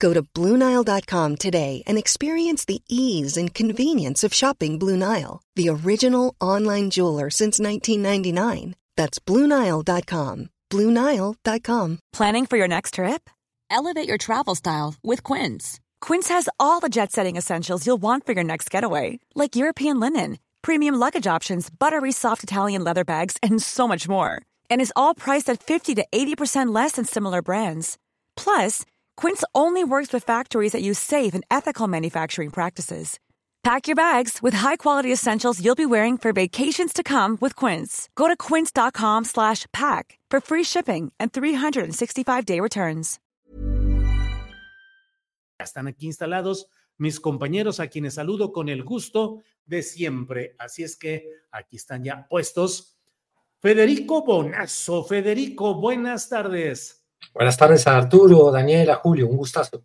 Go to BlueNile.com today and experience the ease and convenience of shopping Blue Nile, the original online jeweler since 1999. That's BlueNile.com. BlueNile.com. Planning for your next trip? Elevate your travel style with Quince. Quince has all the jet setting essentials you'll want for your next getaway, like European linen, premium luggage options, buttery soft Italian leather bags, and so much more. And is all priced at 50 to 80% less than similar brands. Plus, Quince only works with factories that use safe and ethical manufacturing practices. Pack your bags with high-quality essentials you'll be wearing for vacations to come with Quince. Go to quince.com/pack for free shipping and 365-day returns. Están aquí instalados mis compañeros a quienes saludo con el gusto de siempre. Así es que aquí están ya puestos. Federico Bonazo. Federico, buenas tardes. Buenas tardes a Arturo, Daniela, Julio, un gustazo.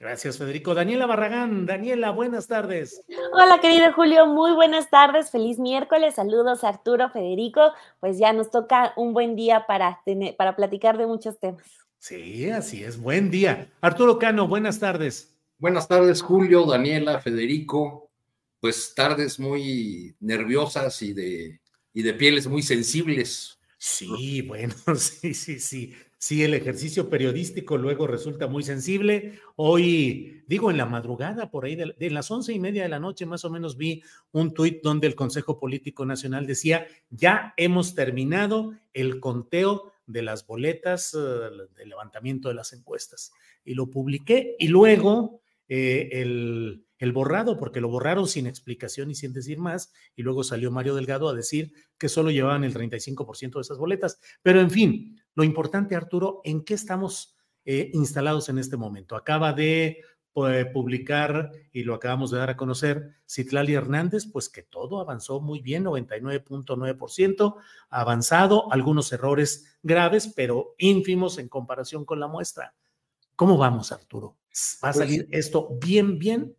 Gracias, Federico. Daniela Barragán. Daniela, buenas tardes. Hola, querido Julio. Muy buenas tardes. Feliz miércoles. Saludos, Arturo, Federico. Pues ya nos toca un buen día para, tener, para platicar de muchos temas. Sí, así es. Buen día. Arturo Cano, buenas tardes. Buenas tardes, Julio, Daniela, Federico. Pues tardes muy nerviosas y de, y de pieles muy sensibles. Sí, bueno, sí, sí, sí. Sí, el ejercicio periodístico luego resulta muy sensible. Hoy, digo, en la madrugada, por ahí de, las once y media de la noche, más o menos vi un tuit donde el Consejo Político Nacional decía, ya hemos terminado el conteo de las boletas uh, de levantamiento de las encuestas. Y lo publiqué y luego eh, el, el borrado, porque lo borraron sin explicación y sin decir más, y luego salió Mario Delgado a decir que solo llevaban el 35% de esas boletas. Pero en fin, lo importante, Arturo, ¿en qué estamos eh, instalados en este momento? Acaba de pues, publicar, y lo acabamos de dar a conocer, Citlali Hernández, pues que todo avanzó muy bien, 99.9% avanzado, algunos errores graves, pero ínfimos en comparación con la muestra. ¿Cómo vamos, Arturo? ¿Va a salir pues, esto bien, bien?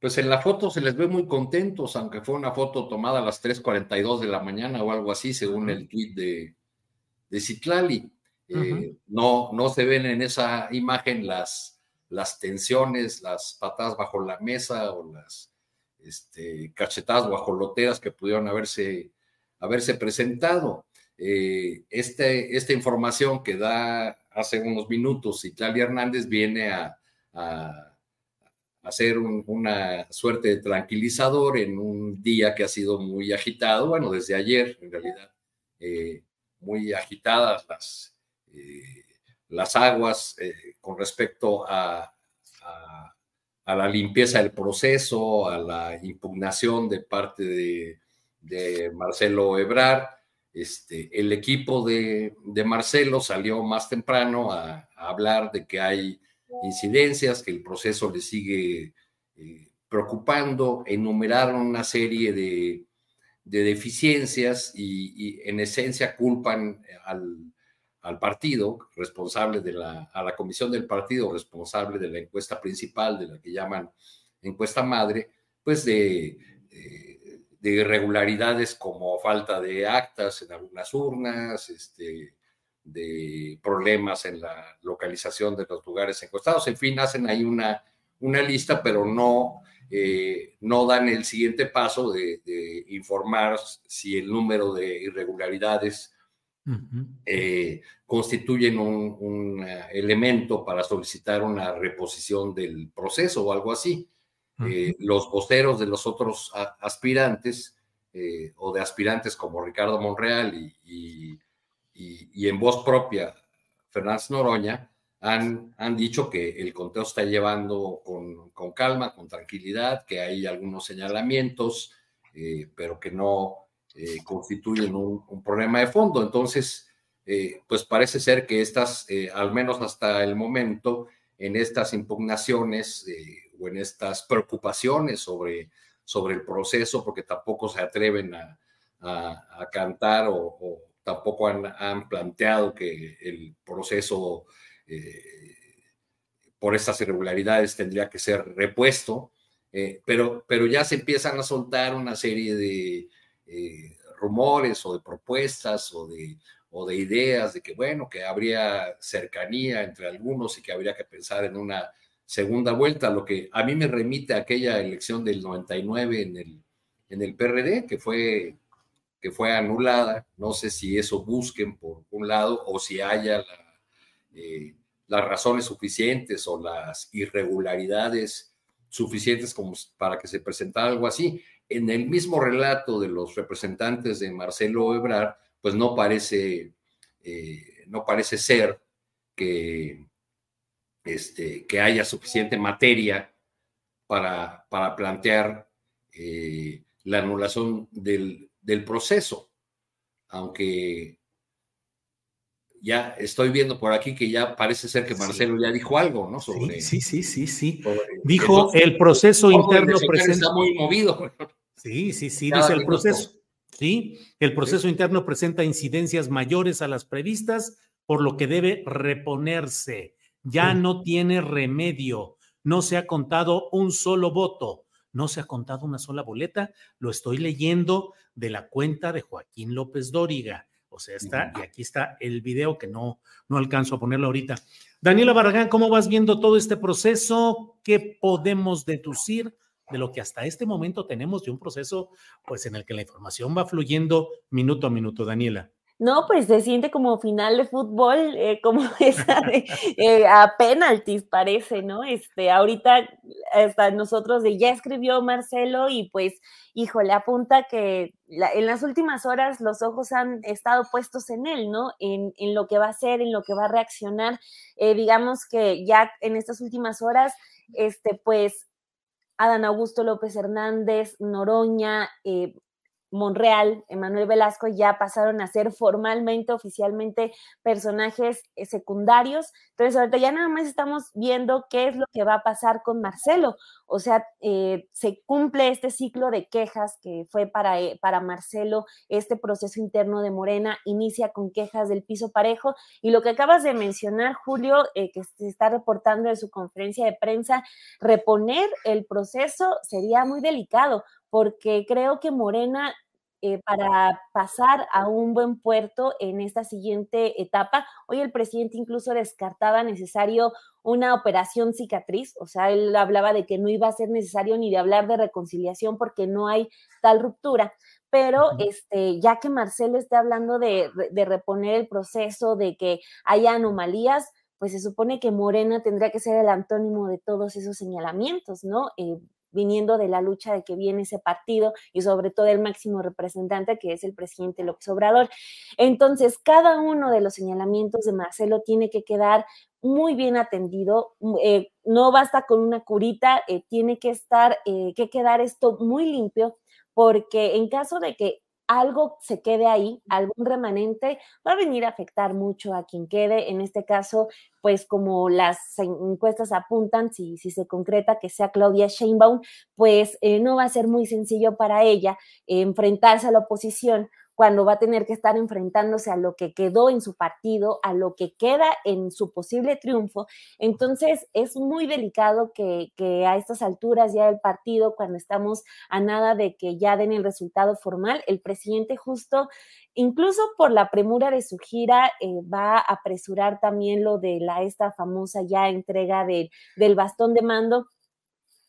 Pues en la foto se les ve muy contentos, aunque fue una foto tomada a las 3.42 de la mañana o algo así, según el tweet de, de Citlali. Uh -huh. eh, no, no se ven en esa imagen las, las tensiones, las patadas bajo la mesa o las este, cachetadas guajoloteras que pudieron haberse, haberse presentado. Eh, este, esta información que da hace unos minutos Citlali Hernández viene a, a hacer un, una suerte de tranquilizador en un día que ha sido muy agitado, bueno, desde ayer en realidad, eh, muy agitadas las, eh, las aguas eh, con respecto a, a, la limpieza del proceso, a la impugnación de parte de, Marcelo Ebrar. Este, el equipo de, de, Marcelo salió más temprano a hablar de que hay incidencias, que el proceso le sigue eh, preocupando, enumeraron una serie de, de deficiencias y, en esencia culpan al, partido responsable de la, a la comisión del partido responsable de la encuesta principal, de la que llaman encuesta madre, pues de, de, de irregularidades como falta de actas en algunas urnas, este, de problemas en la localización de los lugares encuestados. En fin, hacen ahí una, una lista, pero no, eh, no dan el siguiente paso de, de, informar si el número de irregularidades uh -huh. eh, constituyen un, un, elemento para solicitar una reposición del proceso o algo así. Uh -huh. eh, los voceros de los otros aspirantes eh, o de aspirantes como Ricardo Monreal y, y y, y en voz propia, Fernández Noroña, han, han, dicho que el conteo está llevando con, con, calma, con tranquilidad, que hay algunos señalamientos, eh, pero que no eh, constituyen un, un, problema de fondo. Entonces, eh, pues parece ser que estas, al menos hasta el momento, en estas impugnaciones o en estas preocupaciones sobre, sobre el proceso, porque tampoco se atreven a, cantar o, tampoco han, planteado que el proceso eh, por estas irregularidades tendría que ser repuesto, eh, pero, pero ya se empiezan a soltar una serie de rumores o de propuestas o de, o de ideas de que, bueno, que habría cercanía entre algunos y que habría que pensar en una segunda vuelta, lo que a mí me remite a aquella elección del 99 en el, en el PRD, que fue, que fue anulada. No sé si eso busquen por un lado o si haya eh, las razones suficientes o las irregularidades suficientes como para que se presentara algo así. En el mismo relato de los representantes de Marcelo Ebrard, pues no parece, eh, no parece ser que, este, que haya suficiente materia para, para plantear eh, la anulación del, proceso, aunque ya estoy viendo por aquí que ya parece ser que Marcelo ya dijo algo, ¿no? Sobre, sí, sí, sí, sí. dijo el proceso interno presenta. Está muy movido. Sí, sí, sí, dice el proceso. ¿sí? El proceso interno presenta incidencias mayores a las previstas, por lo que debe reponerse. Ya no tiene remedio. No se ha contado un solo voto. No se ha contado una sola boleta. Lo estoy leyendo de la cuenta de Joaquín López Dóriga. O sea, está, y aquí está el video que no, no alcanzo a ponerlo ahorita. Daniela Barragán, ¿cómo vas viendo todo este proceso? ¿Qué podemos deducir de lo que hasta este momento tenemos de un proceso pues en el que la información va fluyendo minuto a minuto, Daniela. No, pues se siente como final de fútbol, eh, como esa de eh, a penaltis parece, ¿no? Este, ahorita hasta nosotros de ya escribió Marcelo y pues, híjole, apunta que en las últimas horas los ojos han estado puestos en él, ¿no? En, en lo que va a hacer, en lo que va a reaccionar. Eh, digamos que ya en estas últimas horas, este, pues Adán Augusto López Hernández, Noroña, eh, Monreal, Emanuel Velasco ya pasaron a ser formalmente, oficialmente personajes eh, secundarios. Entonces, ahorita ya nada más estamos viendo qué es lo que va a pasar con Marcelo. O sea, eh, se cumple este ciclo de quejas que fue para, eh, para Marcelo, este proceso interno de Morena, inicia con quejas del piso parejo. Y lo que acabas de mencionar, Julio, que se está reportando en su conferencia de prensa, reponer el proceso sería muy delicado porque creo que Morena eh, para pasar a un buen puerto en esta siguiente etapa. Hoy el presidente incluso descartaba necesario una operación cicatriz, o sea, él hablaba de que no iba a ser necesario ni de hablar de reconciliación porque no hay tal ruptura. Pero este, ya que Marcelo está hablando de, reponer el proceso, de que haya anomalías, pues se supone que Morena tendría que ser el antónimo de todos esos señalamientos, ¿no? Eh, viniendo de la lucha de que viene ese partido y sobre todo el máximo representante que es el presidente López Obrador. Entonces, cada uno de los señalamientos de Marcelo tiene que quedar muy bien atendido, mm, eh, no basta con una curita, eh, tiene que estar, eh, que quedar esto muy limpio, porque en caso de que algo se quede ahí, algún remanente, va a venir a afectar mucho a quien quede. En este caso, pues como las encuestas apuntan, si, si se concreta que sea Claudia Sheinbaum, pues eh, no va a ser muy sencillo para ella enfrentarse a la oposición cuando va a tener que estar enfrentándose a lo que quedó en su partido, a lo que queda en su posible triunfo. Entonces, es muy delicado que, a estas alturas ya del partido, cuando estamos a nada de que ya den el resultado formal, el presidente justo incluso por la premura de su gira, eh, va a apresurar también lo de la esta famosa ya entrega del bastón de mando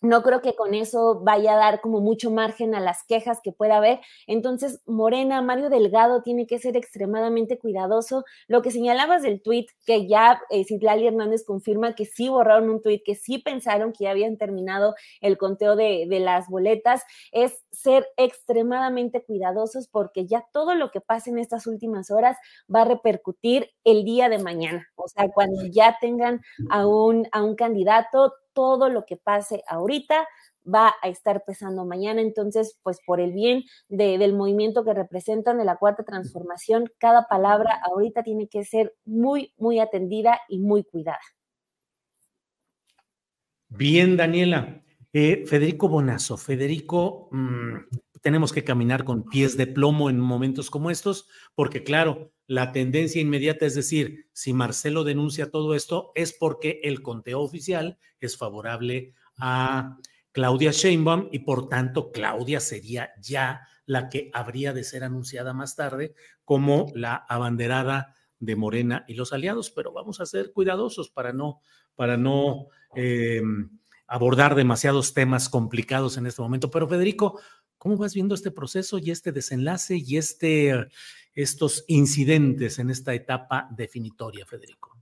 no creo que con eso vaya a dar como mucho margen a las quejas que pueda haber. Entonces, Morena, Mario Delgado tiene que ser extremadamente cuidadoso. Lo que señalabas del tweet, que ya eh, Hernández confirma que sí borraron un tweet, que sí pensaron que ya habían terminado el conteo de, de las boletas, es ser extremadamente cuidadosos porque ya todo lo que pase en estas últimas horas va a repercutir el día de mañana. O sea, cuando ya tengan a un, a un candidato, todo lo que pase ahorita va a estar pesando mañana. Entonces, pues por el bien del movimiento que representan de la cuarta transformación, cada palabra ahorita tiene que ser muy, muy atendida y muy cuidada. Bien, Daniela. Eh, Federico Bonazo, Federico, mm, tenemos que caminar con pies de plomo en momentos como estos, porque claro, la tendencia inmediata es decir, si Marcelo denuncia todo esto es porque el conteo oficial es favorable a Claudia Sheinbaum y por tanto Claudia sería ya la que habría de ser anunciada más tarde como la abanderada de Morena y los aliados, pero vamos a ser cuidadosos para no, para no eh, abordar demasiados temas complicados en este momento. Pero Federico, ¿cómo vas viendo este proceso y este desenlace y este, estos incidentes en esta etapa definitoria, Federico?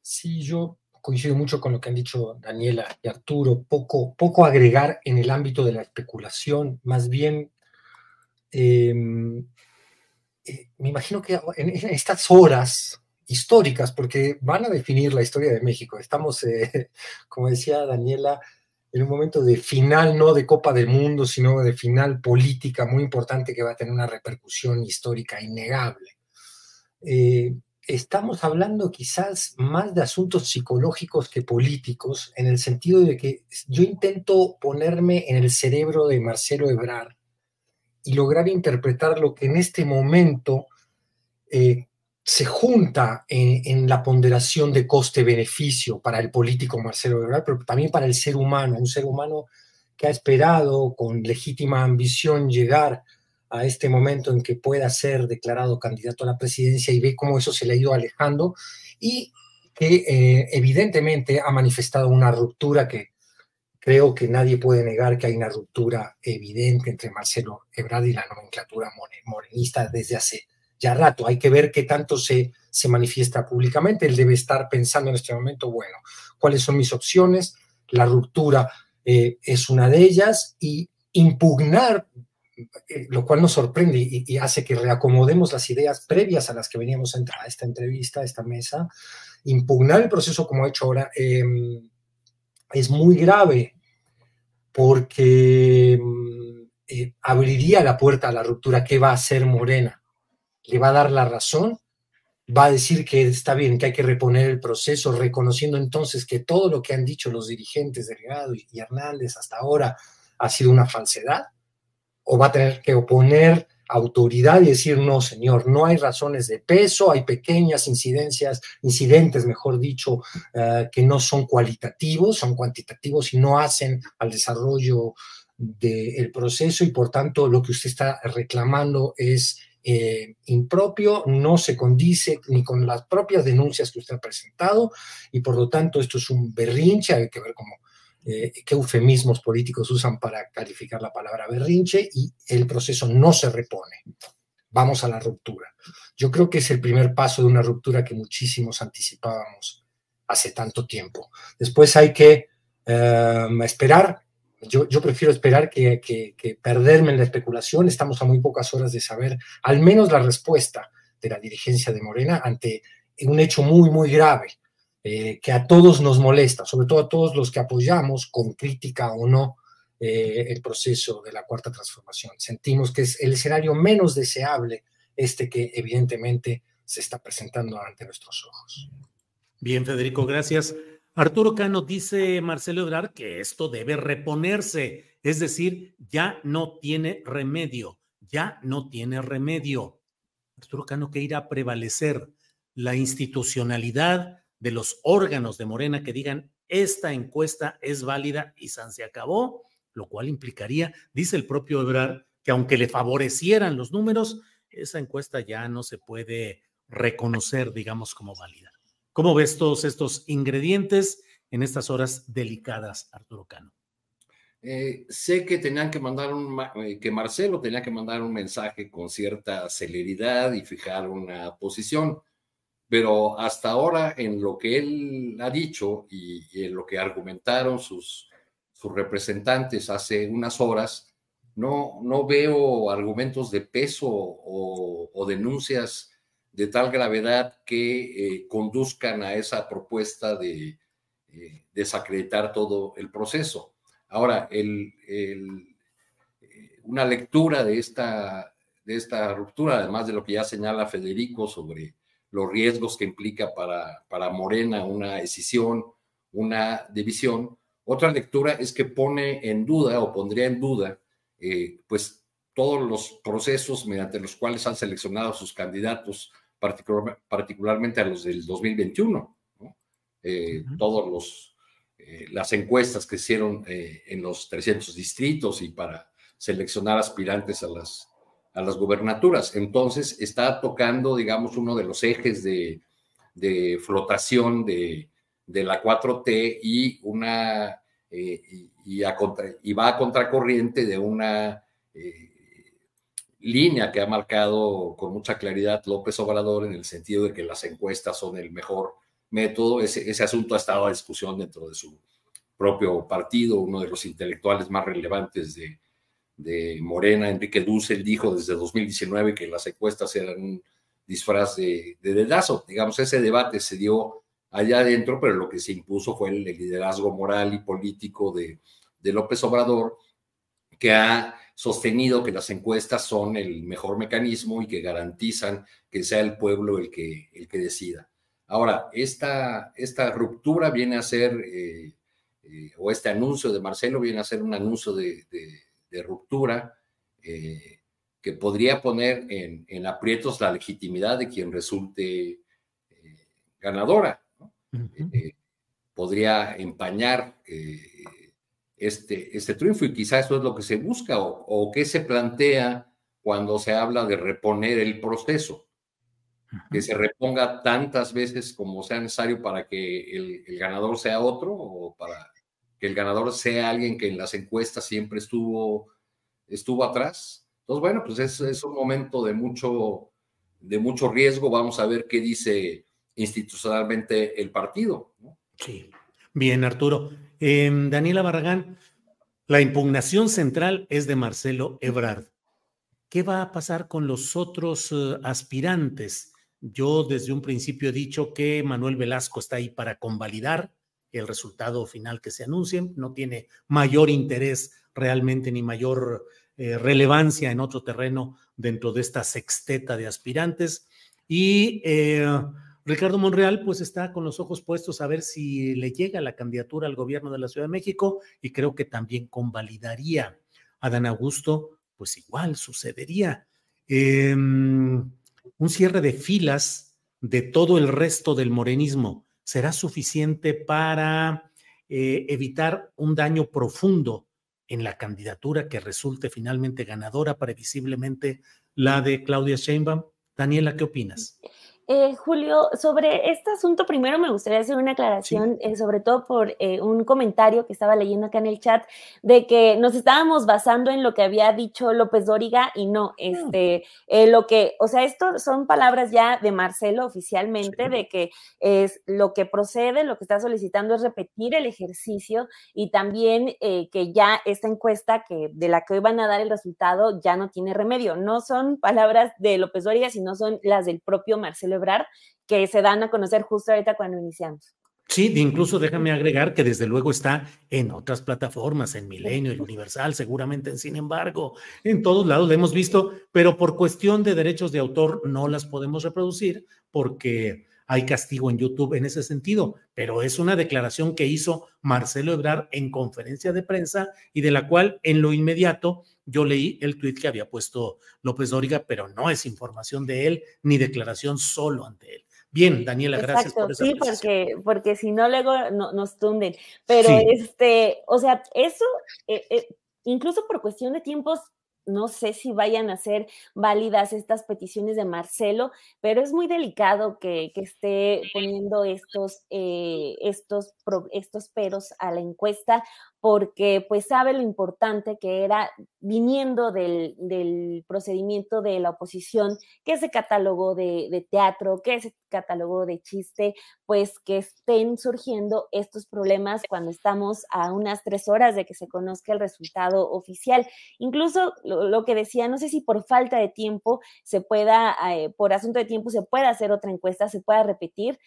Sí, yo coincido mucho con lo que han dicho Daniela y Arturo, poco, poco agregar en el ámbito de la especulación, más bien em, eh, me imagino que en, estas horas históricas, porque van a definir la historia de México, estamos, eh, como decía Daniela, en un momento de final, no de Copa del Mundo, sino de final política muy importante que va a tener una repercusión histórica innegable. Eh, estamos hablando quizás más de asuntos psicológicos que políticos, en el sentido de que yo intento ponerme en el cerebro de Marcelo Ebrard y lograr interpretar lo que en este momento eh, se junta en, la ponderación de coste-beneficio para el político Marcelo Ebrard, pero también para el ser humano, un ser humano que ha esperado con legítima ambición llegar a este momento en que pueda ser declarado candidato a la presidencia y ve cómo eso se le ha ido alejando y que eh, evidentemente ha manifestado una ruptura que creo que nadie puede negar que hay una ruptura evidente entre Marcelo Ebrard y la nomenclatura morenista desde hace ya rato. Hay que ver qué tanto se, se manifiesta públicamente. Él debe estar pensando en este momento, bueno, ¿cuáles son mis opciones? La ruptura eh, es una de ellas y impugnar eh, lo cual nos sorprende y, hace que reacomodemos las ideas previas a las que veníamos a entrar a esta entrevista, a esta mesa, impugnar el proceso como ha hecho ahora em, es muy grave porque em, eh, abriría la puerta a la ruptura. ¿Qué va a hacer Morena? ¿Le va a dar la razón? ¿Va a decir que está bien, que hay que reponer el proceso, reconociendo entonces que todo lo que han dicho los dirigentes Delgado y Hernández hasta ahora ha sido una falsedad? o va a tener que oponer autoridad y decir, no, señor, no hay razones de peso, hay pequeñas incidencias, incidentes, mejor dicho, eh, que no son cualitativos, son cuantitativos y no hacen al desarrollo del proceso y por tanto lo que usted está reclamando es eh, impropio, no se condice ni con las propias denuncias que usted ha presentado y por lo tanto esto es un berrinche, hay que ver cómo eh, qué eufemismos políticos usan para calificar la palabra berrinche y el proceso no se repone. Vamos a la ruptura. Yo creo que es el primer paso de una ruptura que muchísimos anticipábamos hace tanto tiempo. Después hay que em, esperar. Yo, prefiero esperar que, que perderme en la especulación. Estamos a muy pocas horas de saber al menos la respuesta de la dirigencia de Morena ante un hecho muy, muy grave eh, que a todos nos molesta, sobre todo a todos los que apoyamos, con crítica o no, eh, el proceso de la cuarta transformación. Sentimos que es el escenario menos deseable este que evidentemente se está presentando ante nuestros ojos. Bien, Federico, gracias. Arturo Cano dice Marcelo Ebrard que esto debe reponerse, es decir, ya no tiene remedio, ya no tiene remedio. Arturo Cano, que irá a prevalecer? La institucionalidad, de los órganos de Morena que digan esta encuesta es válida y San se acabó, lo cual implicaría, dice el propio Ebrard, que aunque le favorecieran los números, esa encuesta ya no se puede reconocer, digamos, como válida. ¿Cómo ves todos estos ingredientes en estas horas delicadas, Arturo Cano? Eh, sé que tenían que mandar eh, que Marcelo tenía que mandar un mensaje con cierta celeridad y fijar una posición pero hasta ahora en lo que él ha dicho y, en lo que argumentaron sus, sus representantes hace unas horas, no, no veo argumentos de peso o, denuncias de tal gravedad que eh, conduzcan a esa propuesta de eh, desacreditar todo el proceso. Ahora, el, eh, una lectura de esta, de esta ruptura, además de lo que ya señala Federico sobre los riesgos que implica para, para Morena una decisión, una división, Otra lectura es que pone en duda o pondría en duda, pues, todos los procesos mediante los cuales han seleccionado sus candidatos, particularmente a los del 2021, eh, todos los eh, las encuestas que hicieron en los 300 distritos y para seleccionar aspirantes a las, a las gubernaturas. Entonces está tocando, digamos, uno de los ejes de, de flotación de, de, la 4T y una eh, y, y, va a contracorriente de una eh, línea que ha marcado con mucha claridad López Obrador en el sentido de que las encuestas son el mejor método. Ese, asunto ha estado a discusión dentro de su propio partido, uno de los intelectuales más relevantes de, de Morena, Enrique Dussel, dijo desde 2019 que las encuestas eran un disfraz de, dedazo. Digamos, ese debate se dio allá adentro, pero lo que se impuso fue el, liderazgo moral y político de, López Obrador, que ha sostenido que las encuestas son el mejor mecanismo y que garantizan que sea el pueblo el que, el que decida. Ahora, esta, esta ruptura viene a ser, eh, eh, o este anuncio de Marcelo viene a ser un anuncio de de ruptura eh, que podría poner en, aprietos la legitimidad de quien resulte ganadora. Podría empañar este, este triunfo y quizás eso es lo que se busca o, o que se plantea cuando se habla de reponer el proceso que se reponga tantas veces como sea necesario para que el, el, ganador sea otro o para que el ganador sea alguien que en las encuestas siempre estuvo, estuvo atrás. Entonces, bueno, pues es, es un momento de mucho, de mucho riesgo. Vamos a ver qué dice institucionalmente el partido. Sí. Bien, Arturo. Em, Daniela Barragán, la impugnación central es de Marcelo Ebrard. ¿Qué va a pasar con los otros eh, aspirantes? Yo desde un principio he dicho que Manuel Velasco está ahí para convalidar el resultado final que se anuncie, no tiene mayor interés realmente ni mayor eh, relevancia en otro terreno dentro de esta sexteta de aspirantes. Y eh, Ricardo Monreal pues está con los ojos puestos a ver si le llega la candidatura al gobierno de la Ciudad de México y creo que también convalidaría. A Dan Augusto pues igual sucedería. Em, un cierre de filas de todo el resto del morenismo será suficiente para eh, evitar un daño profundo en la candidatura que resulte finalmente ganadora, previsiblemente la de Claudia Sheinbaum. Daniela, ¿qué opinas? Eh, Julio, sobre este asunto, primero me gustaría hacer una aclaración, eh, sobre todo por eh, un comentario que estaba leyendo acá en el chat, de que nos estábamos basando en lo que había dicho López Dóriga y no, este, lo que, o sea, esto son palabras ya de Marcelo oficialmente, de que es lo que procede, lo que está solicitando es repetir el ejercicio y también que ya esta encuesta que de la que hoy van a dar el resultado ya no tiene remedio. No son palabras de López Dóriga, sino son las del propio Marcelo que se dan a conocer justo ahorita cuando iniciamos. Sí, incluso déjame agregar que desde luego está en otras plataformas, en Milenio, el Universal, seguramente en Sin embargo, en todos lados lo hemos visto, pero por cuestión de derechos de autor no las podemos reproducir porque hay castigo en YouTube en ese sentido, pero es una declaración que hizo Marcelo Ebrard en conferencia de prensa y de la cual en lo inmediato yo leí el tuit que había puesto López Dóriga, pero no es información de él ni declaración solo ante él. Bien, Daniela, gracias por esa Sí, porque, porque si no luego nos tunden. Pero este, o sea, eso, eh, eh, incluso por cuestión de tiempos, no sé si vayan a ser válidas estas peticiones de Marcelo, pero es muy delicado que, esté poniendo estos, eh, estos, estos peros a la encuesta porque pues sabe lo importante que era viniendo del, procedimiento de la oposición, que ese catálogo de, de, teatro, que ese catálogo de chiste, pues que estén surgiendo estos problemas cuando estamos a unas tres horas de que se conozca el resultado oficial. Incluso lo, que decía, no sé si por falta de tiempo se pueda, eh, por asunto de tiempo se pueda hacer otra encuesta, se pueda repetir,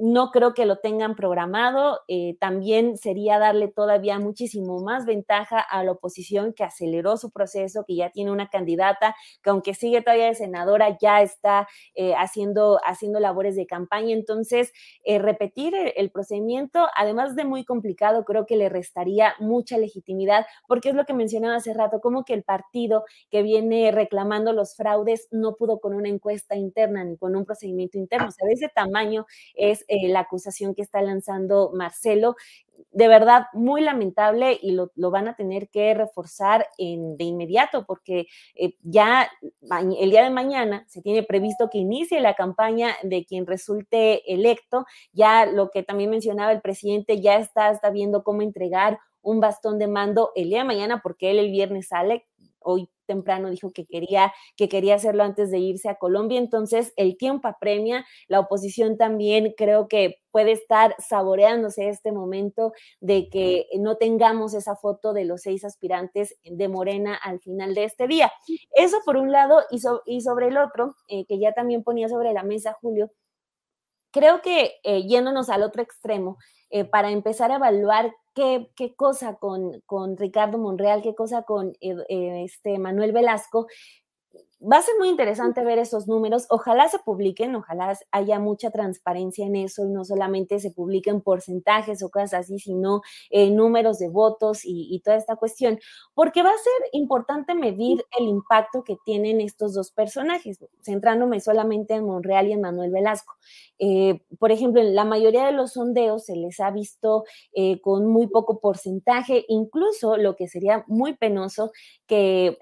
no creo que lo tengan programado. Eh, también sería darle todavía muchísimo más ventaja a la oposición que aceleró su proceso, que ya tiene una candidata, que aunque sigue todavía de senadora, ya está eh, haciendo, haciendo labores de campaña. Entonces, eh, repetir el, procedimiento, además de muy complicado, creo que le restaría mucha legitimidad, porque es lo que mencionaba hace rato, como que el partido que viene reclamando los fraudes no pudo con una encuesta interna ni con un procedimiento interno. O sea, de ese tamaño es eh, la acusación que está lanzando Marcelo. De verdad, muy lamentable y lo, van a tener que reforzar en, de inmediato porque eh, ya el día de mañana se tiene previsto que inicie la campaña de quien resulte electo. Ya lo que también mencionaba el presidente ya está, está viendo cómo entregar un bastón de mando el día de mañana porque él el viernes sale, hoy temprano dijo que quería, que quería hacerlo antes de irse a Colombia. Entonces, el tiempo apremia. La oposición también creo que puede estar saboreándose este momento de que no tengamos esa foto de los seis aspirantes de Morena al final de este día. Eso por un lado y, y sobre el otro, eh, que ya también ponía sobre la mesa Julio, creo que eh, yéndonos al otro extremo, eh, para empezar a evaluar qué, qué cosa con, con, Ricardo Monreal, qué cosa con eh, este Manuel Velasco, va a ser muy interesante ver esos números. Ojalá se publiquen, ojalá haya mucha transparencia en eso y no solamente se publiquen porcentajes o cosas así, sino eh, números de votos y, toda esta cuestión, porque va a ser importante medir el impacto que tienen estos dos personajes, centrándome solamente en Monreal y en Manuel Velasco. Eh, por ejemplo, en la mayoría de los sondeos se les ha visto eh, con muy poco porcentaje, incluso lo que sería muy penoso que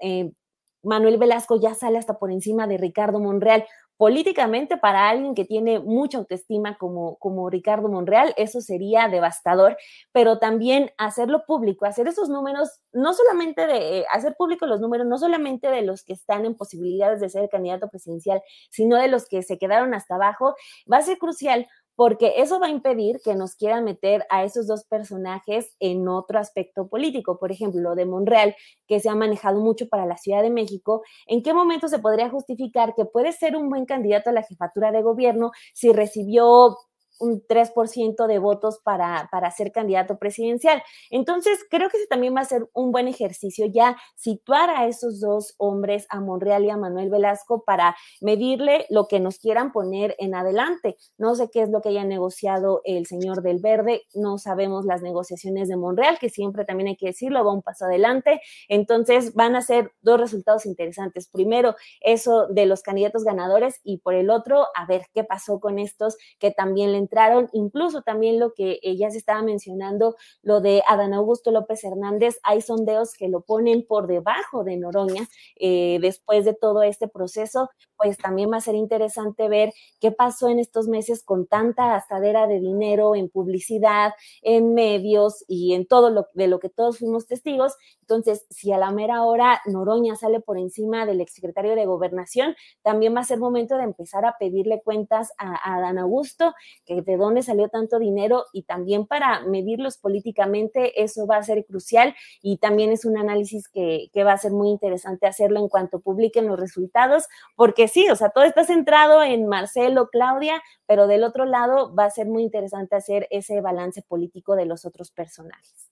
Manuel Velasco ya sale hasta por encima de Ricardo Monreal. Políticamente, para alguien que tiene mucha autoestima como, como Ricardo Monreal, eso sería devastador, pero también hacerlo público, hacer esos números, no solamente de, eh, hacer público los números, no solamente de los que están en posibilidades de ser candidato presidencial, sino de los que se quedaron hasta abajo, va a ser crucial porque eso va a impedir que nos quieran meter a esos dos personajes en otro aspecto político. Por ejemplo, lo de Monreal, que se ha manejado mucho para la Ciudad de México, ¿en qué momento se podría justificar que puede ser un buen candidato a la jefatura de gobierno si recibió un 3% de votos para, para ser candidato presidencial. Entonces, creo que ese también va a ser un buen ejercicio ya situar a esos dos hombres, a Monreal y a Manuel Velasco, para medirle lo que nos quieran poner en adelante. No sé qué es lo que haya negociado el señor del Verde, no sabemos las negociaciones de Monreal, que siempre también hay que decirlo, va un paso adelante. Entonces, van a ser dos resultados interesantes. Primero, eso de los candidatos ganadores y por el otro, a ver qué pasó con estos que también le entraron, incluso también lo que ella se estaba mencionando, lo de Adán Augusto López Hernández, hay sondeos que lo ponen por debajo de Noroña eh, después de todo este proceso, pues también va a ser interesante ver qué pasó en estos meses con tanta gastadera de dinero en publicidad, en medios y en todo lo de lo que todos fuimos testigos. Entonces, si a la mera hora Noroña sale por encima del exsecretario de Gobernación, también va a ser momento de empezar a pedirle cuentas a, a Augusto, que de dónde salió tanto dinero y también para medirlos políticamente, eso va a ser crucial y también es un análisis que, va a ser muy interesante hacerlo en cuanto publiquen los resultados, porque sí, o sea, todo está centrado en Marcelo, Claudia, pero del otro lado va a ser muy interesante hacer ese balance político de los otros personajes.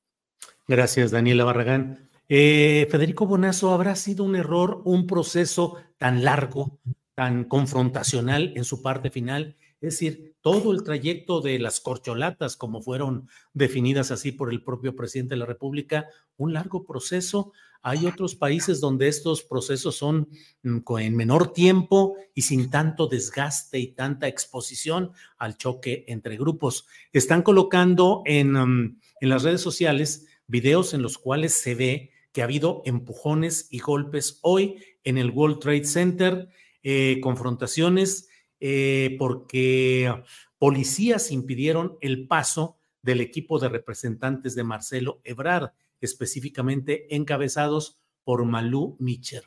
Gracias, Daniela Barragán. Eh, Federico Bonazo, ¿habrá sido un error, un proceso tan largo, tan confrontacional en su parte final? Es decir, todo el trayecto de las corcholatas, como fueron definidas así por el propio presidente de la República, un largo proceso. Hay otros países donde estos procesos son mm, en menor tiempo y sin tanto desgaste y tanta exposición al choque entre grupos. Están colocando en, mm, en las redes sociales videos en los cuales se ve que ha habido empujones y golpes hoy en el World Trade Center, eh, confrontaciones eh, porque policías impidieron el paso del equipo de representantes de Marcelo Ebrard, específicamente encabezados por Malú Micher.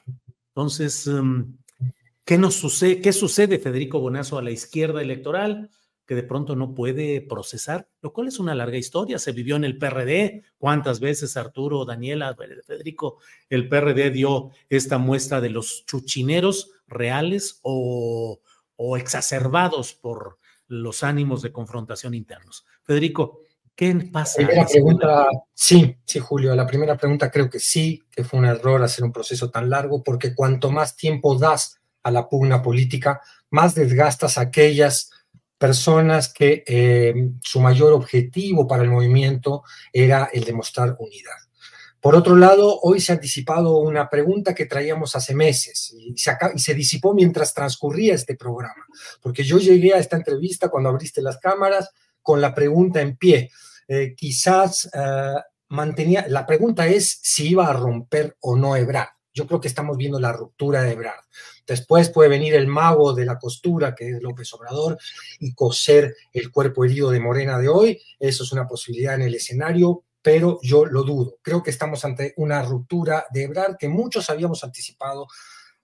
Entonces, em, ¿qué nos sucede? ¿Qué sucede, Federico Bonazo, a la izquierda electoral? que de pronto no puede procesar, lo cual es una larga historia. Se vivió en el PRD. ¿Cuántas veces Arturo, Daniela, Federico, el PRD dio esta muestra de los chuchineros reales o o exacerbados por los ánimos de confrontación internos. Federico, ¿qué pasa? La primera pregunta, sí, sí, Julio, la primera pregunta creo que sí, que fue un error hacer un proceso tan largo, porque cuanto más tiempo das a la pugna política, más desgastas a aquellas personas que eh, su mayor objetivo para el movimiento era el demostrar unidad. Por otro lado, hoy se ha anticipado una pregunta que traíamos hace meses y se, y se, disipó mientras transcurría este programa, porque yo llegué a esta entrevista cuando abriste las cámaras con la pregunta en pie. Eh, quizás eh, mantenía, la pregunta es si iba a romper o no Ebrard. Yo creo que estamos viendo la ruptura de Ebrard. Después puede venir el mago de la costura, que es López Obrador, y coser el cuerpo herido de Morena de hoy. Eso es una posibilidad en el escenario, pero yo lo dudo. Creo que estamos ante una ruptura de Ebrard que muchos habíamos anticipado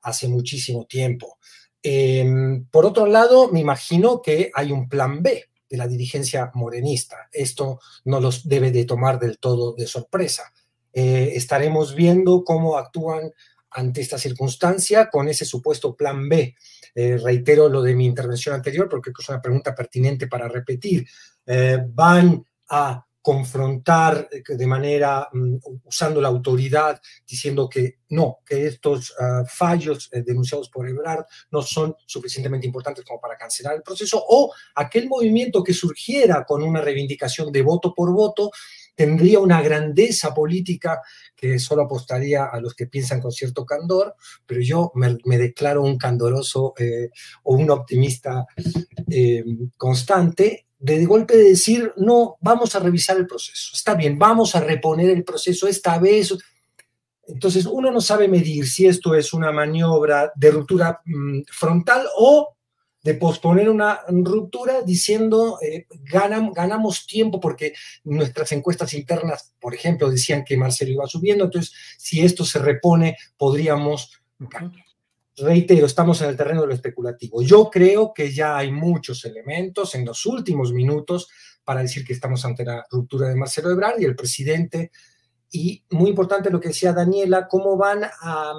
hace muchísimo tiempo. Eh, por otro lado, me imagino que hay un plan B de la dirigencia morenista. Esto no los debe de tomar del todo de sorpresa. Eh, estaremos viendo cómo actúan ante esta circunstancia con ese supuesto plan B. Eh, reitero lo de mi intervención anterior porque es una pregunta pertinente para repetir. Eh, van a confrontar de manera, um, usando la autoridad, diciendo que no, que estos uh, fallos eh, denunciados por Ebrard no son suficientemente importantes como para cancelar el proceso, o aquel movimiento que surgiera con una reivindicación de voto por voto tendría una grandeza política que solo apostaría a los que piensan con cierto candor, pero yo me, declaro un candoroso eh, o un optimista eh, constante de golpe de decir, no, vamos a revisar el proceso, está bien, vamos a reponer el proceso esta vez. Entonces, uno no sabe medir si esto es una maniobra de ruptura mmm, frontal o de posponer una ruptura diciendo eh, ganam, ganamos tiempo porque nuestras encuestas internas, por ejemplo, decían que Marcelo iba subiendo, entonces si esto se repone podríamos cambiar reitero, estamos en el terreno de lo especulativo. Yo creo que ya hay muchos elementos en los últimos minutos para decir que estamos ante la ruptura de Marcelo Ebrard y el presidente. Y muy importante lo que decía Daniela, cómo van a,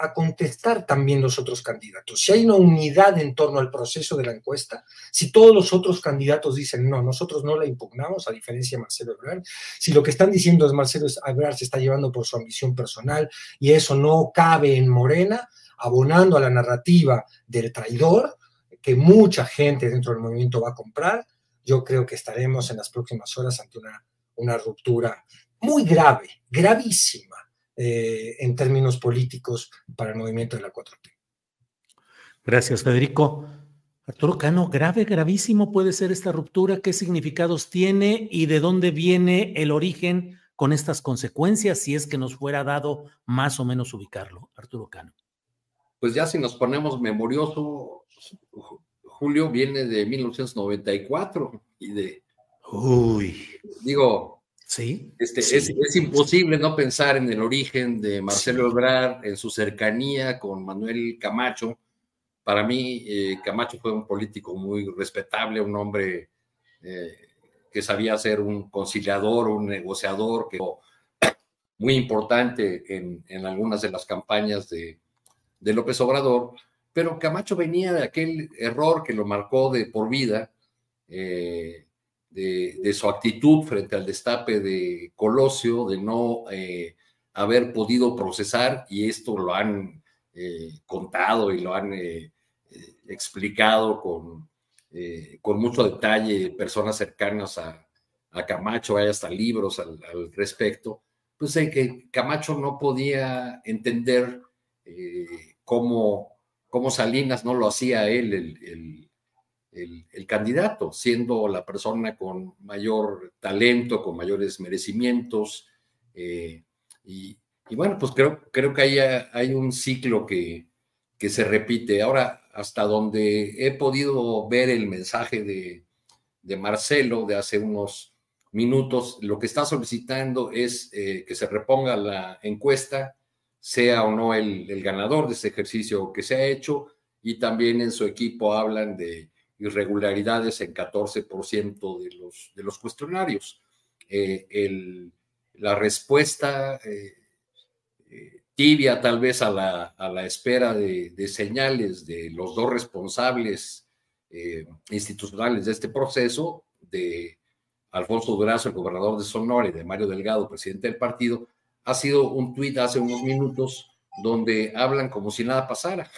a contestar también los otros candidatos. Si hay una unidad en torno al proceso de la encuesta, si todos los otros candidatos dicen no, nosotros no la impugnamos, a diferencia de Marcelo Ebrard, si lo que están diciendo es Marcelo Ebrard se está llevando por su ambición personal y eso no cabe en Morena, abonando a la narrativa del traidor, que mucha gente dentro del movimiento va a comprar, yo creo que estaremos en las próximas horas ante una, ruptura muy grave, gravísima eh, en términos políticos para el movimiento de la 4T. Gracias, Federico. Arturo Cano, grave, gravísimo puede ser esta ruptura, qué significados tiene y de dónde viene el origen con estas consecuencias, si es que nos fuera dado más o menos ubicarlo, Arturo Cano pues ya si nos ponemos memorioso, Julio viene de 1994 y de... Uy. Digo, sí, este, sí. Es, es, imposible no pensar en el origen de Marcelo. Ebrard, en su cercanía con Manuel Camacho. Para mí, eh, Camacho fue un político muy respetable, un hombre eh, que sabía ser un conciliador, un negociador, que muy importante en, en algunas de las campañas de, de López Obrador, pero Camacho venía de aquel error que lo marcó de por vida, eh, de, de, su actitud frente al destape de Colosio, de no eh, haber podido procesar, y esto lo han eh, contado y lo han explicado con, con mucho detalle personas cercanas a, a Camacho, hay hasta libros al, respecto, pues que Camacho no podía entender cómo, cómo, Salinas no lo hacía él, el, el, el, candidato, siendo la persona con mayor talento, con mayores merecimientos. Eh, y, y, bueno, pues creo, creo que hay, hay un ciclo que, que, se repite. Ahora, hasta donde he podido ver el mensaje de, de Marcelo de hace unos minutos, lo que está solicitando es eh, que se reponga la encuesta sea o no el, el, ganador de este ejercicio que se ha hecho, y también en su equipo hablan de irregularidades en 14% de los, de los cuestionarios. Eh, la respuesta eh, eh, tibia tal vez a la, a la espera de, de, señales de los dos responsables institucionales de este proceso, de Alfonso Durazo, el gobernador de Sonora, y de Mario Delgado, presidente del partido, ha sido un tuit hace unos minutos donde hablan como si nada pasara.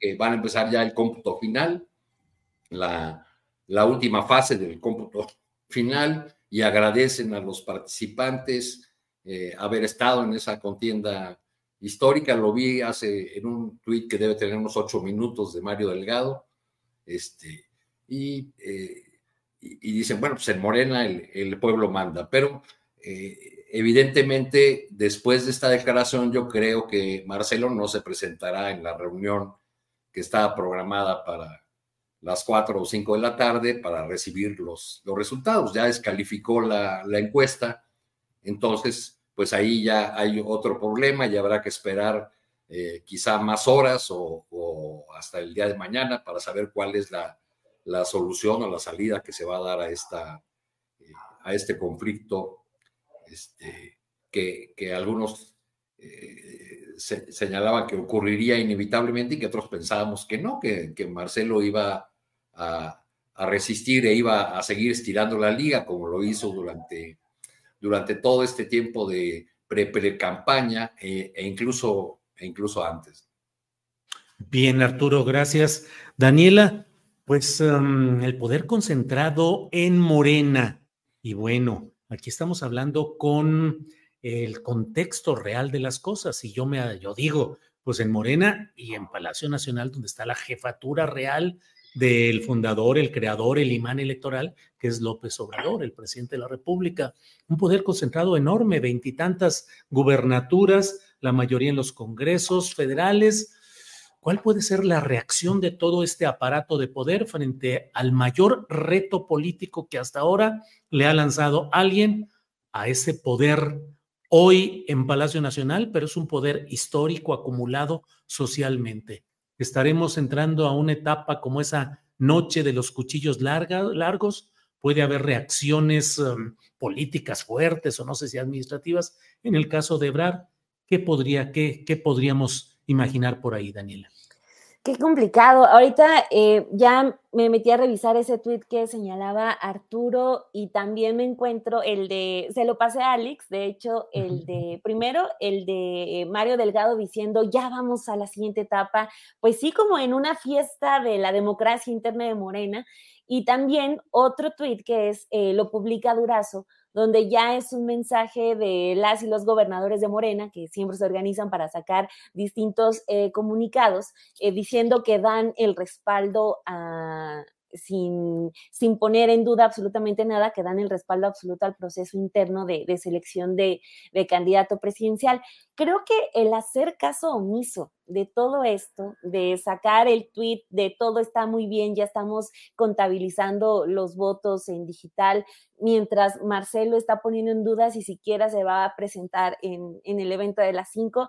Que van a empezar ya el cómputo final, la, la última fase del cómputo final, y agradecen a los participantes eh, haber estado en esa contienda histórica. Lo vi hace en un tuit que debe tener unos ocho minutos de Mario Delgado. Este, y, eh, y, dicen, bueno, pues en Morena el, el pueblo manda, pero eh, evidentemente después de esta declaración yo creo que Marcelo no se presentará en la reunión que estaba programada para las cuatro o cinco de la tarde para recibir los, los resultados. Ya descalificó la, la encuesta, entonces pues ahí ya hay otro problema y habrá que esperar eh, quizá más horas o, hasta el día de mañana para saber cuál es la, solución o la salida que se va a dar a, esta, eh, a este conflicto este, que, algunos eh, señalaban que ocurriría inevitablemente y que otros pensábamos que no, que, que iba a, resistir e iba a seguir estirando la liga como lo hizo durante durante todo este tiempo de pre-campaña e, e, incluso, e incluso antes. Bien, Arturo, gracias. Daniela, pues um, el poder concentrado en Morena. Y bueno, aquí estamos hablando con el contexto real de las cosas. Y yo me yo digo, pues en Morena y en Palacio Nacional, donde está la jefatura real del fundador, el creador, el imán electoral, que es López Obrador, el presidente de la República. Un poder concentrado enorme, veintitantas gubernaturas, la mayoría en los congresos federales. ¿Cuál puede ser la reacción de todo este aparato de poder frente al mayor reto político que hasta ahora le ha lanzado alguien a ese poder hoy en Palacio Nacional, pero es un poder histórico acumulado socialmente? estaremos entrando a una etapa como esa noche de los cuchillos largos. Puede haber reacciones um, políticas fuertes o no sé si administrativas. En el caso de Ebrard, ¿qué, podría, qué, qué podríamos imaginar por ahí, Daniela? Qué complicado. Ahorita eh, ya me metí a revisar ese tweet que señalaba Arturo y también me encuentro el de, se lo pasé a Alex, de hecho, el de, primero, el de Mario Delgado diciendo, ya vamos a la siguiente etapa, pues sí, como en una fiesta de la democracia interna de Morena. Y también otro tweet que es, eh, lo publica Durazo, donde ya es un mensaje de las y los gobernadores de Morena, que siempre se organizan para sacar distintos eh, comunicados, eh, diciendo que dan el respaldo a, sin, sin, poner en duda absolutamente nada, que dan el respaldo absoluto al proceso interno de, selección de, de, candidato presidencial. Creo que el hacer caso omiso de todo esto, de sacar el tweet de todo está muy bien, ya estamos contabilizando los votos en digital, mientras Marcelo está poniendo en duda si siquiera se va a presentar en, en el evento de las 5,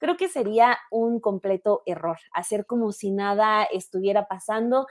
Creo que sería un completo error hacer como si nada estuviera pasando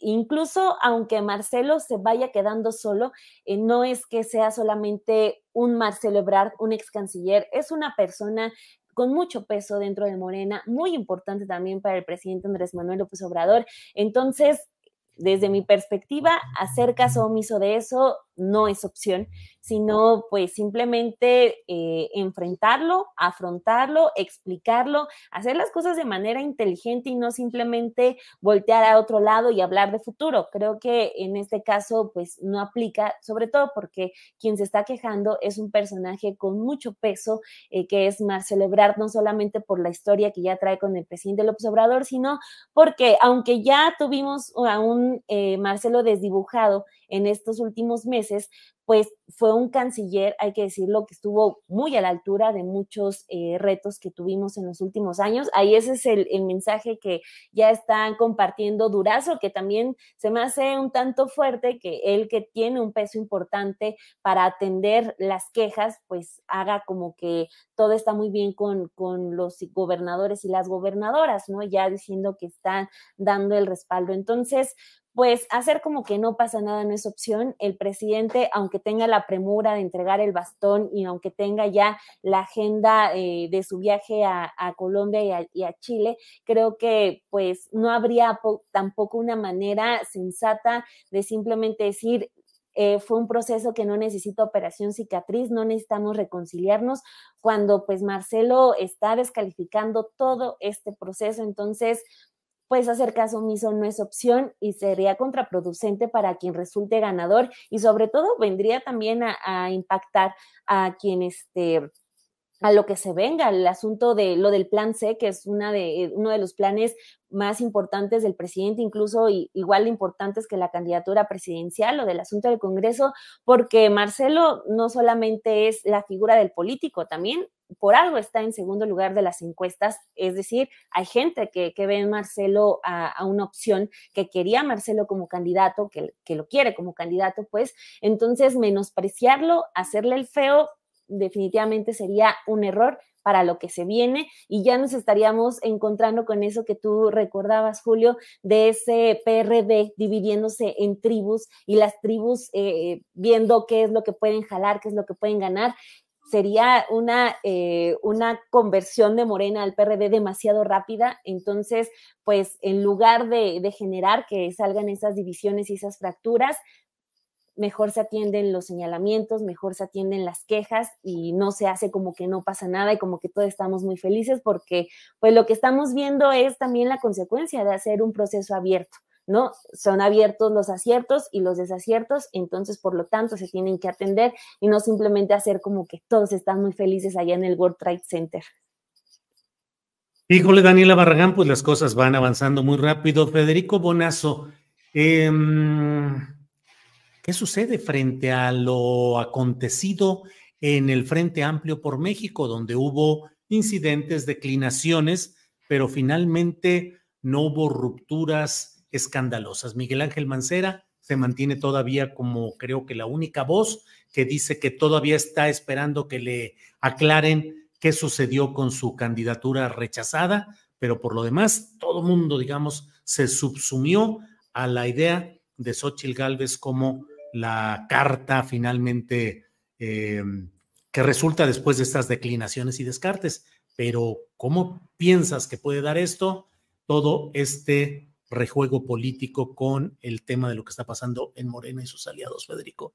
incluso aunque Marcelo se vaya quedando solo, eh, no es que sea solamente un Marcelo Ebrard, un ex canciller, es una persona con mucho peso dentro de Morena, muy importante también para el presidente Andrés Manuel López Obrador. Entonces, desde mi perspectiva, hacer caso omiso de eso no es opción, sino pues simplemente eh, enfrentarlo, afrontarlo, explicarlo, hacer las cosas de manera inteligente y no simplemente voltear a otro lado y hablar de futuro. Creo que en este caso pues no aplica, sobre todo porque quien se está quejando es un personaje con mucho peso, eh, que es Marcelo Ebrard, no solamente por la historia que ya trae con el presidente López Obrador, sino porque aunque ya tuvimos a un eh, Marcelo desdibujado en estos últimos meses, pues fue un canciller, hay que decirlo, que estuvo muy a la altura de muchos eh, retos que tuvimos en los últimos años. Ahí ese es el, mensaje que ya están compartiendo Durazo, que también se me hace un tanto fuerte que él que tiene un peso importante para atender las quejas, pues haga como que todo está muy bien con, con los gobernadores y las gobernadoras, ¿no? Ya diciendo que están dando el respaldo. Entonces, pues hacer como que no pasa nada no es opción. El presidente, aunque tenga la premura de entregar el bastón y aunque tenga ya la agenda eh, de su viaje a, Colombia y a, Chile, creo que pues no habría tampoco una manera sensata de simplemente decir, eh, fue un proceso que no necesita operación cicatriz, no necesitamos reconciliarnos, cuando pues Marcelo está descalificando todo este proceso. Entonces, pues hacer caso omiso no es opción y sería contraproducente para quien resulte ganador y sobre todo vendría también a, impactar a quien este a lo que se venga, el asunto de lo del plan C, que es una de, uno de los planes más importantes del presidente, incluso igual de importantes que la candidatura presidencial o del asunto del Congreso, porque Marcelo no solamente es la figura del político, también por algo está en segundo lugar de las encuestas, es decir, hay gente que, ve en Marcelo a, una opción, que quería Marcelo como candidato, que, que lo quiere como candidato, pues entonces menospreciarlo, hacerle el feo, definitivamente sería un error para lo que se viene y ya nos estaríamos encontrando con eso que tú recordabas, Julio, de ese PRD dividiéndose en tribus y las tribus eh, viendo qué es lo que pueden jalar, qué es lo que pueden ganar. Sería una, eh, una conversión de Morena al PRD demasiado rápida. Entonces, pues en lugar de, de generar que salgan esas divisiones y esas fracturas, mejor se atienden los señalamientos, mejor se atienden las quejas y no se hace como que no pasa nada y como que todos estamos muy felices porque pues lo que estamos viendo es también la consecuencia de hacer un proceso abierto. ¿no? Son abiertos los aciertos y los desaciertos, entonces por lo tanto se tienen que atender y no simplemente hacer como que todos están muy felices allá en el World Trade Center. Híjole, Daniela Barragán, pues las cosas van avanzando muy rápido. Federico Bonazo, eh, ¿Qué sucede frente a lo acontecido en el Frente Amplio por México, donde hubo incidentes, declinaciones, pero finalmente no hubo rupturas escandalosas? Miguel Ángel Mancera se mantiene todavía como creo que la única voz que dice que todavía está esperando que le aclaren qué sucedió con su candidatura rechazada, pero por lo demás, todo mundo, digamos, se subsumió a la idea de Xochitl Gálvez como la carta finalmente eh, que resulta después de estas declinaciones y descartes. Pero, ¿cómo piensas que puede dar esto todo este rejuego político con el tema de lo que está pasando en Morena y sus aliados, Federico?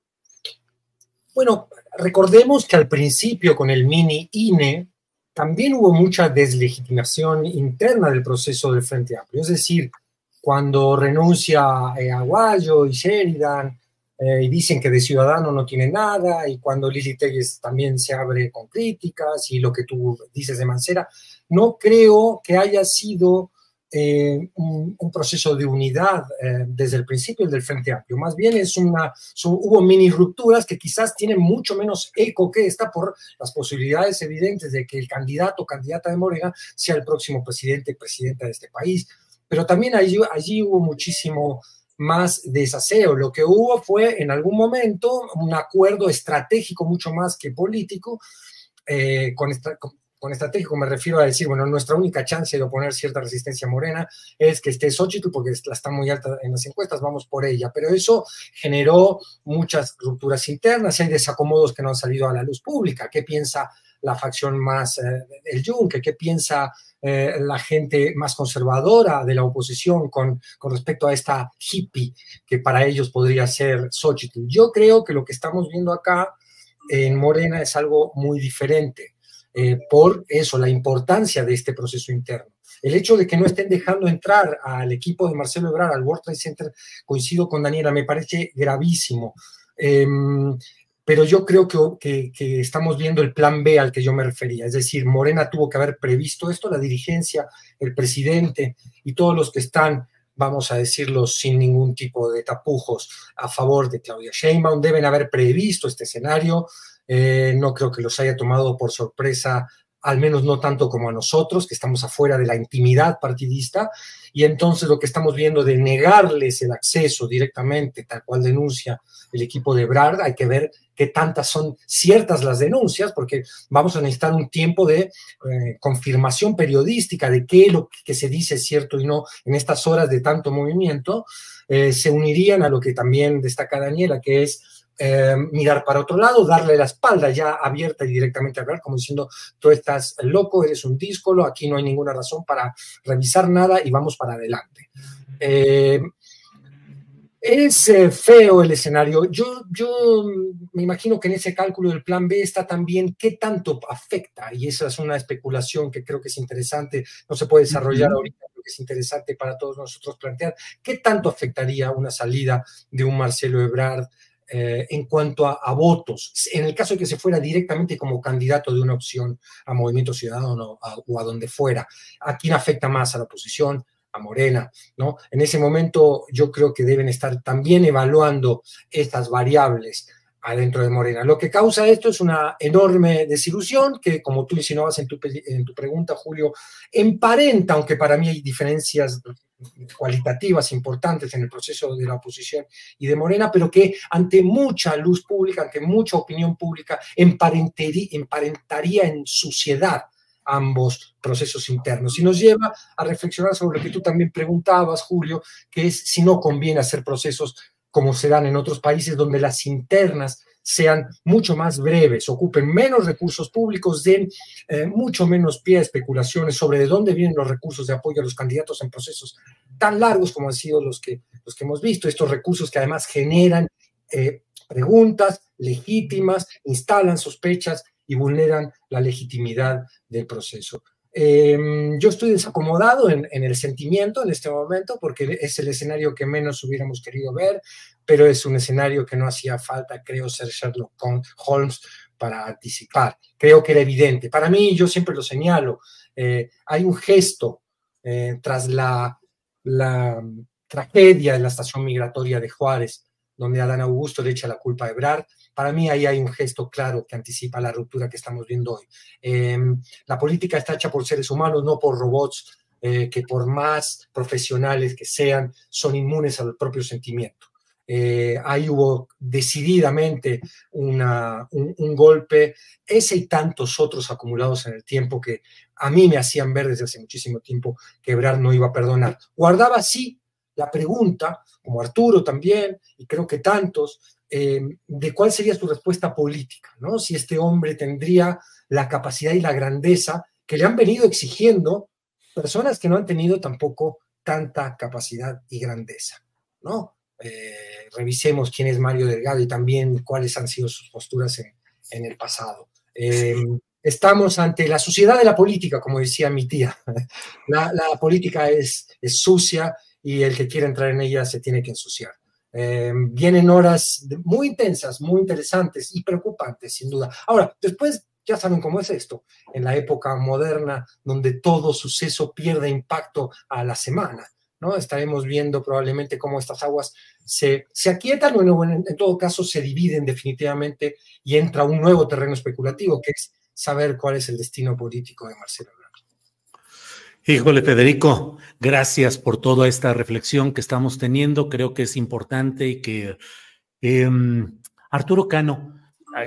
Bueno, recordemos que al principio con el mini INE también hubo mucha deslegitimación interna del proceso del Frente Amplio. Es decir, cuando renuncia eh, Aguayo y Sheridan, eh, y dicen que de ciudadano no tiene nada, y cuando Lili Telles también se abre con críticas, y lo que tú dices de Mancera, no creo que haya sido eh, un, proceso de unidad eh, desde el principio del Frente Amplio. Más bien es una, hubo mini rupturas que quizás tienen mucho menos eco que esta por las posibilidades evidentes de que el candidato o candidata de Morena sea el próximo presidente presidenta de este país. Pero también allí, allí hubo muchísimo más desaseo. Lo que hubo fue en algún momento un acuerdo estratégico mucho más que político. Eh, con, estratégico me refiero a decir, bueno, nuestra única chance de oponer cierta resistencia morena es que esté Xochitl porque está muy alta en las encuestas, vamos por ella. Pero eso generó muchas rupturas internas, hay desacomodos que no han salido a la luz pública. ¿Qué piensa la facción más, eh, el yunque, qué piensa eh, la gente más conservadora de la oposición con, con respecto a esta hippie que para ellos podría ser Xochitl. Yo creo que lo que estamos viendo acá en Morena es algo muy diferente. Eh, por eso, la importancia de este proceso interno. El hecho de que no estén dejando entrar al equipo de Marcelo Ebrard al World Trade Center, coincido con Daniela, me parece gravísimo. Em, pero yo creo que, estamos viendo el plan B al que yo me refería, es decir, Morena tuvo que haber previsto esto, la dirigencia, el presidente y todos los que están, vamos a decirlo sin ningún tipo de tapujos, a favor de Claudia Sheinbaum, deben haber previsto este escenario, eh, no creo que los haya tomado por sorpresa al menos no tanto como a nosotros, que estamos afuera de la intimidad partidista, y entonces lo que estamos viendo de negarles el acceso directamente, tal cual denuncia el equipo de Brard, hay que ver qué tantas son ciertas las denuncias, porque vamos a necesitar un tiempo de eh, confirmación periodística de qué lo que se dice es cierto y no en estas horas de tanto movimiento, eh, se unirían a lo que también destaca Daniela, que es eh, mirar para otro lado, darle la espalda ya abierta y directamente a hablar, como diciendo, tú estás loco, eres un díscolo, aquí no hay ninguna razón para revisar nada y vamos para adelante. Eh, es eh, feo el escenario. Yo, yo me imagino que en ese cálculo del plan B está también qué tanto afecta, y esa es una especulación que creo que es interesante, no se puede desarrollar ahorita, pero que es interesante para todos nosotros plantear, qué tanto afectaría una salida de un Marcelo Ebrard eh, en cuanto a, votos, en el caso de que se fuera directamente como candidato de una opción a Movimiento Ciudadano o a donde fuera, ¿a quién afecta más? ¿A la oposición? a Morena, ¿no? En ese momento yo creo que deben estar también evaluando estas variables adentro de Morena. Lo que causa esto es una enorme desilusión que, como tú insinuabas en tu, en tu pregunta, Julio, emparenta, aunque para mí hay diferencias cualitativas importantes en el proceso de la oposición y de Morena, pero que ante mucha luz pública, ante mucha opinión pública, emparentaría en suciedad ambos procesos internos. Y nos lleva a reflexionar sobre lo que tú también preguntabas, Julio, que es si no conviene hacer procesos como se dan en otros países donde las internas sean mucho más breves, ocupen menos recursos públicos, den eh, mucho menos pie a especulaciones sobre de dónde vienen los recursos de apoyo a los candidatos en procesos tan largos como han sido los que, los que hemos visto, estos recursos que además generan eh, preguntas legítimas, instalan sospechas y vulneran la legitimidad del proceso. Em, yo estoy desacomodado en, el sentimiento en este momento porque es el escenario que menos hubiéramos querido ver, pero es un escenario que no hacía falta, creo, ser Sherlock Holmes para anticipar. Creo que era evidente. Para mí, yo siempre lo señalo, eh, hay un gesto eh, tras la, la tragedia de la estación migratoria de Juárez, donde Adán Augusto le echa la culpa a Ebrard, para mí ahí hay un gesto claro que anticipa la ruptura que estamos viendo hoy. Em, la política está hecha por seres humanos, no por robots eh, que por más profesionales que sean, son inmunes al propio sentimiento. Eh, ahí hubo decididamente un, golpe, ese y tantos otros acumulados en el tiempo que a mí me hacían ver desde hace muchísimo tiempo que Ebrard no iba a perdonar. Guardaba sí la pregunta, como Arturo también, y creo que tantos, eh, de cuál sería su respuesta política, ¿no? Si este hombre tendría la capacidad y la grandeza que le han venido exigiendo personas que no han tenido tampoco tanta capacidad y grandeza, ¿no? Eh, revisemos quién es Mario Delgado y también cuáles han sido sus posturas en, el pasado. Eh, estamos ante la suciedad de la política, como decía mi tía. La, política es, es sucia y el que quiere entrar en ella se tiene que ensuciar. Eh, vienen horas muy intensas, muy interesantes y preocupantes, sin duda. Ahora, después ya saben cómo es esto, en la época moderna donde todo suceso pierde impacto a la semana. ¿no? Estaremos viendo probablemente cómo estas aguas se, se aquietan o en, en, todo caso se dividen definitivamente y entra un nuevo terreno especulativo, que es saber cuál es el destino político de Marcelo Híjole, Federico, gracias por toda esta reflexión que estamos teniendo. Creo que es importante y que em, Arturo Cano,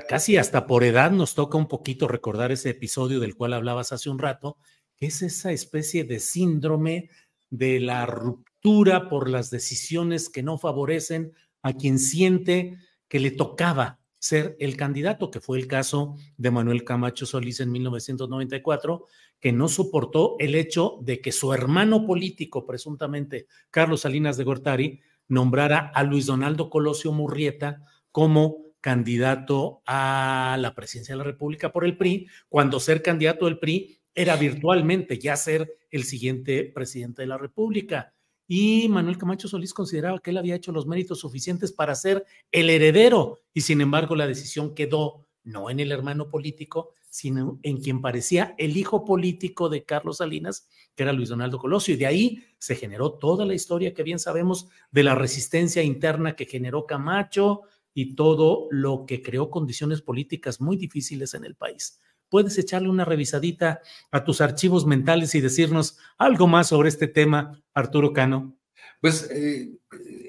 casi hasta por edad nos toca un poquito recordar ese episodio del cual hablabas hace un rato, que es esa especie de síndrome de la ruptura por las decisiones que no favorecen a quien siente que le tocaba ser el candidato, que fue el caso de Manuel Camacho Solís en 1994, que no soportó el hecho de que su hermano político, presuntamente Carlos Salinas de Gortari, nombrara a Luis Donaldo Colosio Murrieta como candidato a la presidencia de la República por el PRI, cuando ser candidato del PRI era virtualmente ya ser el siguiente presidente de la República. Y Manuel Camacho Solís consideraba que él había hecho los méritos suficientes para ser el heredero y sin embargo la decisión quedó no en el hermano político, sino en quien parecía el hijo político de Carlos Salinas, que era Luis Donaldo Colosio. Y de ahí se generó toda la historia que bien sabemos de la resistencia interna que generó Camacho y todo lo que creó condiciones políticas muy difíciles en el país. Puedes echarle una revisadita a tus archivos mentales y decirnos algo más sobre este tema, Arturo Cano. Pues eh,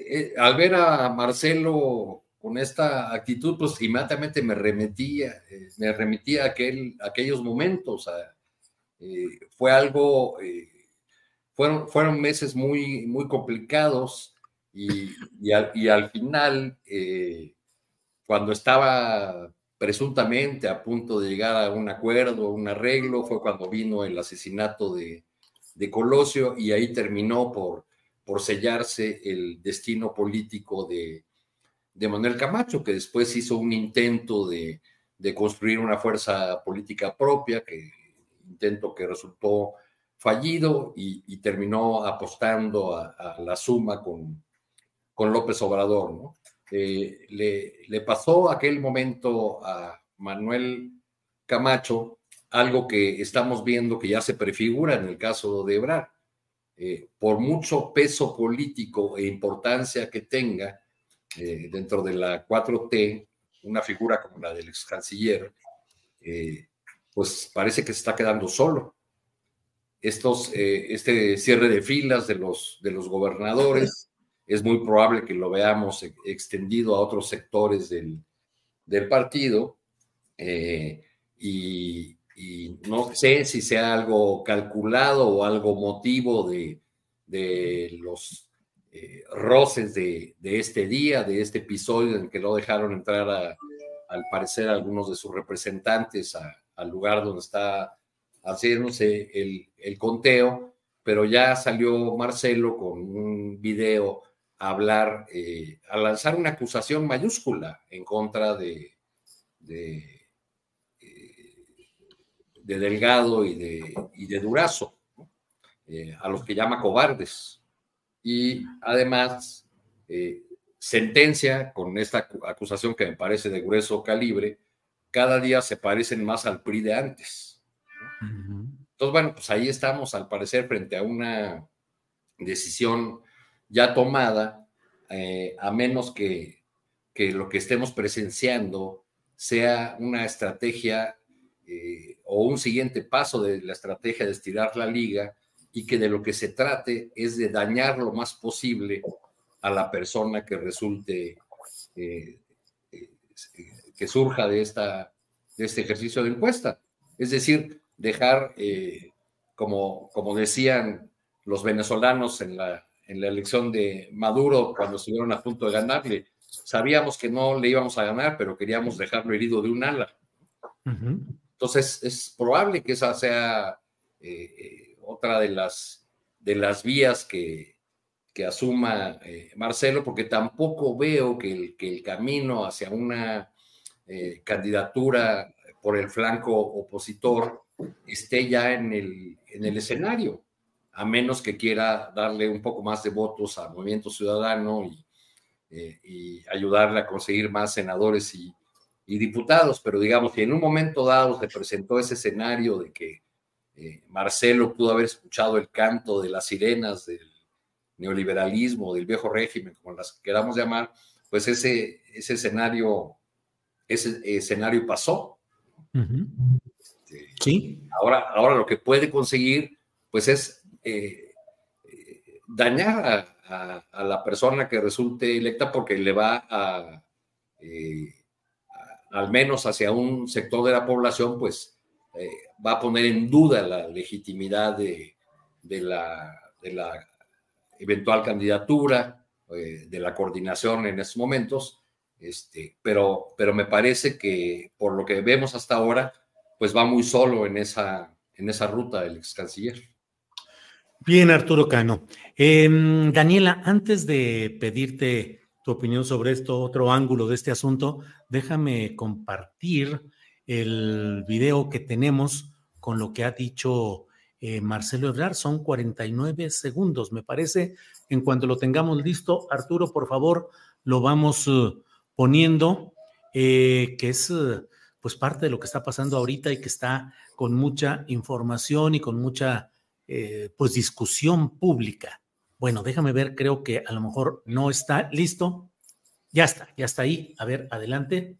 eh, al ver a Marcelo con esta actitud, pues inmediatamente me remitía, eh, me remitía a, aquel, aquellos momentos. Eh, fue algo, eh, fueron, fueron meses muy, muy complicados y, al, y al, final, cuando estaba presuntamente a punto de llegar a un acuerdo, un arreglo, fue cuando vino el asesinato de, de Colosio y ahí terminó por, por sellarse el destino político de, de Manuel Camacho, que después hizo un intento de, construir una fuerza política propia, que intento que resultó fallido y, terminó apostando a, la suma con, con López Obrador. ¿no? Eh, le, le, pasó aquel momento a Manuel Camacho algo que estamos viendo que ya se prefigura en el caso de Ebrard. Eh, por mucho peso político e importancia que tenga, eh, dentro de la 4T, una figura como la del ex canciller, eh, pues parece que se está quedando solo. Estos, eh, este cierre de filas de los, de los gobernadores es muy probable que lo veamos extendido a otros sectores del, del partido y, y, no sé si sea algo calculado o algo motivo de, de los eh, roces de, este día, de este episodio en que lo dejaron entrar al parecer algunos de sus representantes al lugar donde está haciéndose el, el, conteo, pero ya salió Marcelo con un video a hablar, eh, a lanzar una acusación mayúscula en contra de, eh, Delgado y de, y de Durazo, a los que llama cobardes y además eh, sentencia con esta acusación que me parece de grueso calibre, cada día se parecen más al PRI de antes. Entonces, bueno, pues ahí estamos al parecer frente a una decisión ya tomada, eh, a menos que, que, lo que estemos presenciando sea una estrategia eh, o un siguiente paso de la estrategia de estirar la liga y que de lo que se trate es de dañar lo más posible a la persona que resulte, eh, eh, que surja de, esta, de este ejercicio de encuesta. Es decir, dejar, eh, como, como decían los venezolanos en la, en la elección de Maduro cuando estuvieron a punto de ganarle, sabíamos que no le íbamos a ganar, pero queríamos dejarlo herido de un ala. Entonces, es probable que esa sea otra de las, de las vías que, que asuma eh, Marcelo, porque tampoco veo que el, que el camino hacia una eh, candidatura por el flanco opositor esté ya en el, en el escenario, a menos que quiera darle un poco más de votos al Movimiento Ciudadano y, eh, ayudarle a conseguir más senadores y, y, diputados. Pero digamos que en un momento dado se presentó ese escenario de que eh, Marcelo pudo haber escuchado el canto de las sirenas del neoliberalismo, del viejo régimen, como las queramos llamar, pues ese, ese escenario, ese escenario pasó. Este, sí. Ahora, ahora lo que puede conseguir, pues es eh, dañar a, la persona que resulte electa porque le va a, eh, al menos hacia un sector de la población, pues va a poner en duda la legitimidad de, la, eventual candidatura, eh, de la coordinación en estos momentos, Este, pero, pero me parece que por lo que vemos hasta ahora, pues va muy solo en esa, en esa ruta el ex canciller. Bien, Arturo Cano. Em, Daniela, antes de pedirte tu opinión sobre esto, otro ángulo de este asunto, déjame compartir el video que tenemos con lo que ha dicho eh, Marcelo Ebrard. Son 49 segundos, me parece. En cuanto lo tengamos listo, Arturo, por favor, lo vamos eh, poniendo, eh, que es pues parte de lo que está pasando ahorita y que está con mucha información y con mucha pues discusión pública. Bueno, déjame ver, creo que a lo mejor no está listo. Ya está, ya está ahí. A ver, adelante.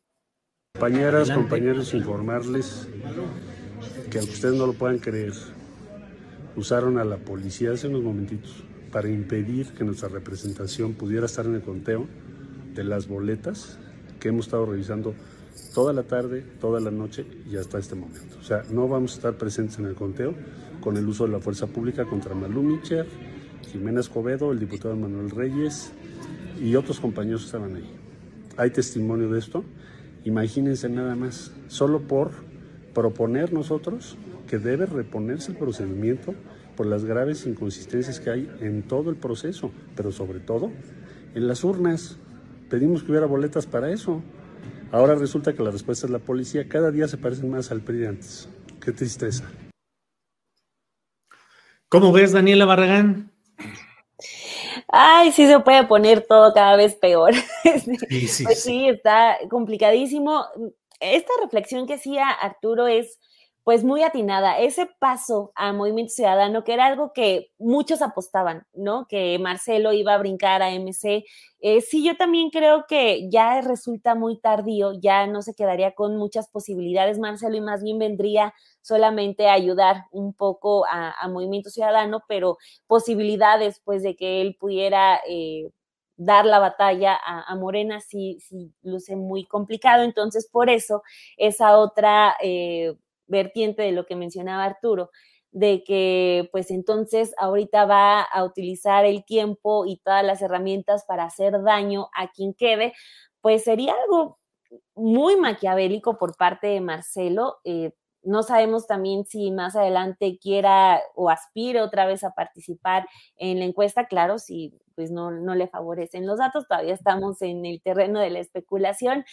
Compañeras, compañeros, informarles que aunque ustedes no lo puedan creer, usaron a la policía hace unos momentitos para impedir que nuestra representación pudiera estar en el conteo de las boletas que hemos estado revisando toda la tarde, toda la noche y hasta este momento. O sea, no vamos a estar presentes en el conteo con el uso de la fuerza pública contra Malú Micher, Jimena Escobedo, el diputado Manuel Reyes y otros compañeros que estaban ahí. Hay testimonio de esto. Imagínense nada más, solo por proponer nosotros que debe reponerse el procedimiento por las graves inconsistencias que hay en todo el proceso, pero sobre todo en las urnas. Pedimos que hubiera boletas para eso. Ahora resulta que la respuesta es la policía. Cada día se parecen más al PRI antes. Qué tristeza. ¿Cómo ves, Daniela Barragán? Ay, sí se puede poner todo cada vez peor. Sí, sí, pues sí, está complicadísimo. Esta reflexión que hacía Arturo es pues muy atinada. Ese paso a Movimiento Ciudadano, que era algo que muchos apostaban, ¿no? Que Marcelo iba a brincar a MC. Eh, sí, yo también creo que ya resulta muy tardío, ya no se quedaría con muchas posibilidades Marcelo y más bien vendría solamente ayudar un poco a, Movimiento Ciudadano, pero posibilidades pues de que él pudiera... Eh, dar la batalla a, Morena sí, sí luce muy complicado. Entonces, por eso, esa otra eh, vertiente de lo que mencionaba Arturo, de que pues entonces ahorita va a utilizar el tiempo y todas las herramientas para hacer daño a quien quede, pues sería algo muy maquiavélico por parte de Marcelo. Eh, no sabemos también si más adelante quiera o aspire otra vez a participar en la encuesta, claro, si pues no, no le favorecen los datos, todavía estamos en el terreno de la especulación.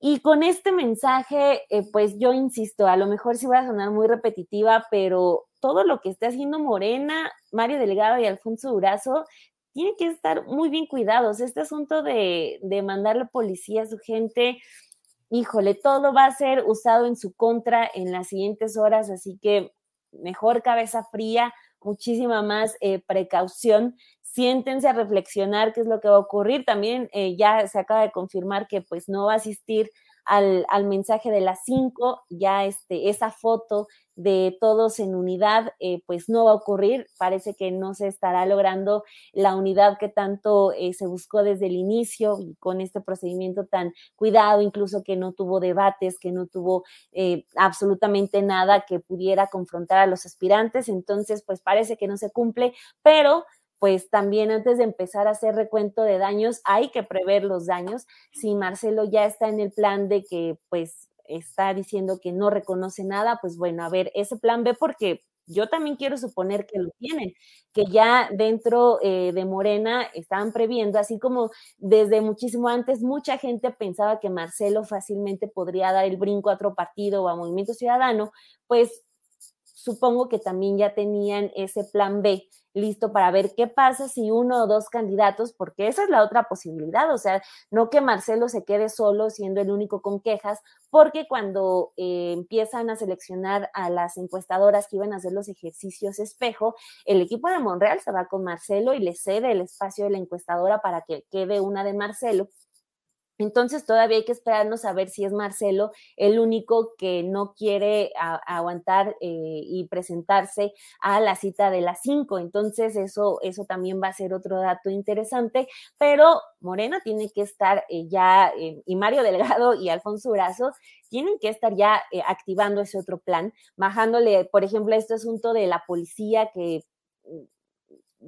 Y con este mensaje, eh, pues yo insisto, a lo mejor sí va a sonar muy repetitiva, pero todo lo que está haciendo Morena, Mario Delgado y Alfonso Durazo, tiene que estar muy bien cuidados. Este asunto de, de mandarle policía a su gente, híjole, todo va a ser usado en su contra en las siguientes horas, así que mejor cabeza fría, muchísima más eh, precaución siéntense a reflexionar qué es lo que va a ocurrir. También eh, ya se acaba de confirmar que pues no va a asistir al, mensaje de las cinco, ya este, esa foto de todos en unidad, eh, pues no va a ocurrir. Parece que no se estará logrando la unidad que tanto eh, se buscó desde el inicio con este procedimiento tan cuidado, incluso que no tuvo debates, que no tuvo absolutamente nada que pudiera confrontar a los aspirantes. Entonces, pues parece que no se cumple, pero pues también antes de empezar a hacer recuento de daños, hay que prever los daños. Si Marcelo ya está en el plan de que pues está diciendo que no reconoce nada, pues bueno, a ver, ese plan B, porque yo también quiero suponer que lo tienen, que ya dentro eh, de Morena estaban previendo, así como desde muchísimo antes mucha gente pensaba que Marcelo fácilmente podría dar el brinco a otro partido o a Movimiento Ciudadano, pues supongo que también ya tenían ese plan B listo para ver qué pasa si uno o dos candidatos, porque esa es la otra posibilidad, o sea, no que Marcelo se quede solo siendo el único con quejas, porque cuando eh, empiezan a seleccionar a las encuestadoras que iban a hacer los ejercicios espejo, el equipo de Monreal se va con Marcelo y le cede el espacio de la encuestadora para que quede una de Marcelo entonces todavía hay que esperarnos a ver si es Marcelo el único que no quiere aguantar eh, y presentarse a la cita de las cinco. Entonces eso, eso también va a ser otro dato interesante, pero Morena tiene que estar eh, ya, eh, y Mario Delgado y Alfonso Brazo tienen que estar ya activando ese otro plan, bajándole, por ejemplo, este asunto de la policía que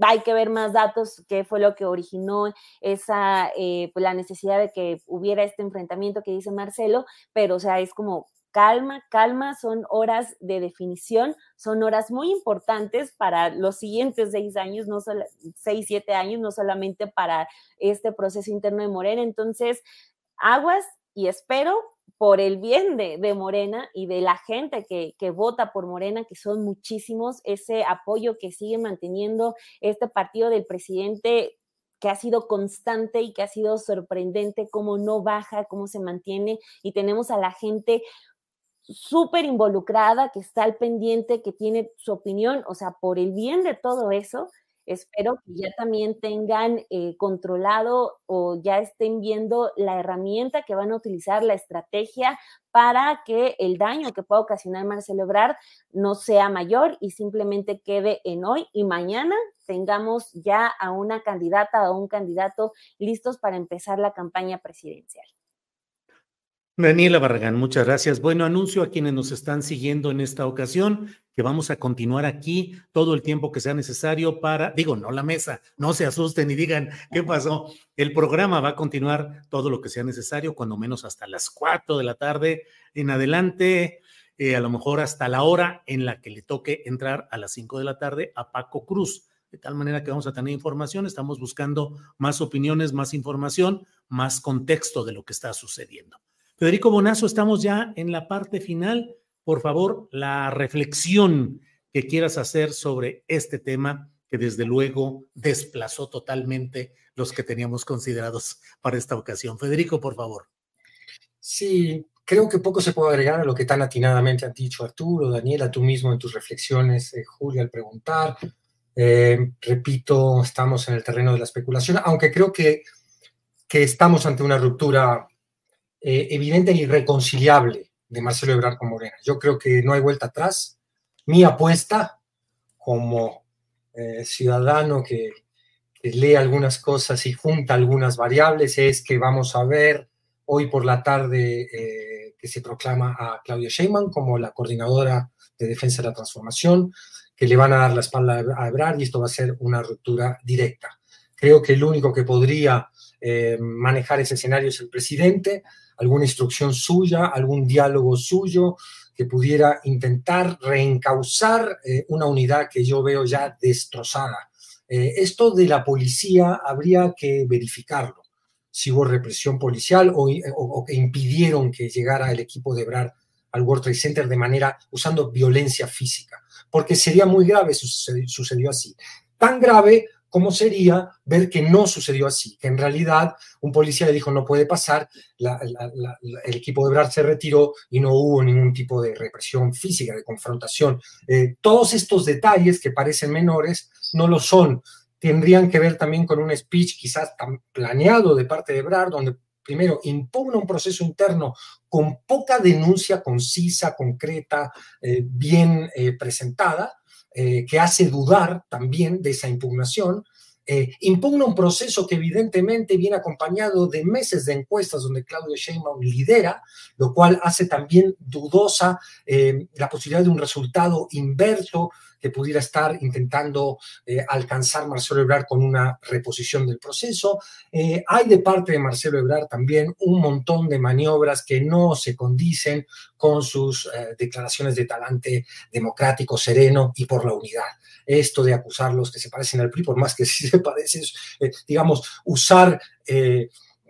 hay que ver más datos, qué fue lo que originó esa, eh, pues la necesidad de que hubiera este enfrentamiento que dice Marcelo, pero o sea, es como calma, calma, son horas de definición, son horas muy importantes para los siguientes seis años, no solo seis, siete años, no solamente para este proceso interno de Morena. Entonces, aguas y espero por el bien de, Morena y de la gente que, que, vota por Morena, que son muchísimos, ese apoyo que sigue manteniendo este partido del presidente que ha sido constante y que ha sido sorprendente, cómo no baja, cómo se mantiene, y tenemos a la gente súper involucrada, que está al pendiente, que tiene su opinión, o sea, por el bien de todo eso, espero que ya también tengan eh, controlado o ya estén viendo la herramienta que van a utilizar, la estrategia para que el daño que pueda ocasionar Marcelo Ebrard no sea mayor y simplemente quede en hoy y mañana tengamos ya a una candidata o un candidato listos para empezar la campaña presidencial. Daniela Barragán, muchas gracias. Bueno, anuncio a quienes nos están siguiendo en esta ocasión que vamos a continuar aquí todo el tiempo que sea necesario para, digo, no la mesa, no se asusten y digan qué pasó. El programa va a continuar todo lo que sea necesario, cuando menos hasta las cuatro de la tarde en adelante, eh, a lo mejor hasta la hora en la que le toque entrar a las cinco de la tarde a Paco Cruz. De tal manera que vamos a tener información, estamos buscando más opiniones, más información, más contexto de lo que está sucediendo. Federico Bonazo, estamos ya en la parte final. Por favor, la reflexión que quieras hacer sobre este tema que desde luego desplazó totalmente los que teníamos considerados para esta ocasión. Federico, por favor. Sí, creo que poco se puede agregar a lo que tan atinadamente han dicho Arturo, Daniela, tú mismo en tus reflexiones, eh, Julia, al preguntar. Eh, repito, estamos en el terreno de la especulación, aunque creo que, que estamos ante una ruptura eh, evidente e irreconciliable de Marcelo Ebrard con Morena. Yo creo que no hay vuelta atrás. Mi apuesta como eh, ciudadano que, lee algunas cosas y junta algunas variables es que vamos a ver hoy por la tarde eh, que se proclama a Claudia Sheinbaum como la coordinadora de defensa de la transformación, que le van a dar la espalda a Ebrard y esto va a ser una ruptura directa. Creo que el único que podría manejar ese escenario es el presidente, alguna instrucción suya, algún diálogo suyo que pudiera intentar reencauzar eh, una unidad que yo veo ya destrozada. Eh, esto de la policía habría que verificarlo, si hubo represión policial o, que impidieron que llegara el equipo de Brar al World Trade Center de manera usando violencia física, porque sería muy grave si sucedió así. Tan grave ¿Cómo sería ver que no sucedió así? Que en realidad un policía le dijo no puede pasar, el equipo de Brad se retiró y no hubo ningún tipo de represión física, de confrontación. Eh, todos estos detalles que parecen menores no lo son. Tendrían que ver también con un speech quizás tan planeado de parte de Brad, donde primero impugna un proceso interno con poca denuncia concisa, concreta, eh, bien eh, presentada, eh, que hace dudar también de esa impugnación, eh, impugna un proceso que evidentemente viene acompañado de meses de encuestas donde Claudio Sheinbaum lidera, lo cual hace también dudosa eh, la posibilidad de un resultado inverso que pudiera estar intentando eh, alcanzar Marcelo Ebrard con una reposición del proceso. Eh, hay de parte de Marcelo Ebrard también un montón de maniobras que no se condicen con sus eh, declaraciones de talante democrático, sereno y por la unidad. Esto de acusarlos que se parecen al PRI, por más que sí se parecen, digamos, usar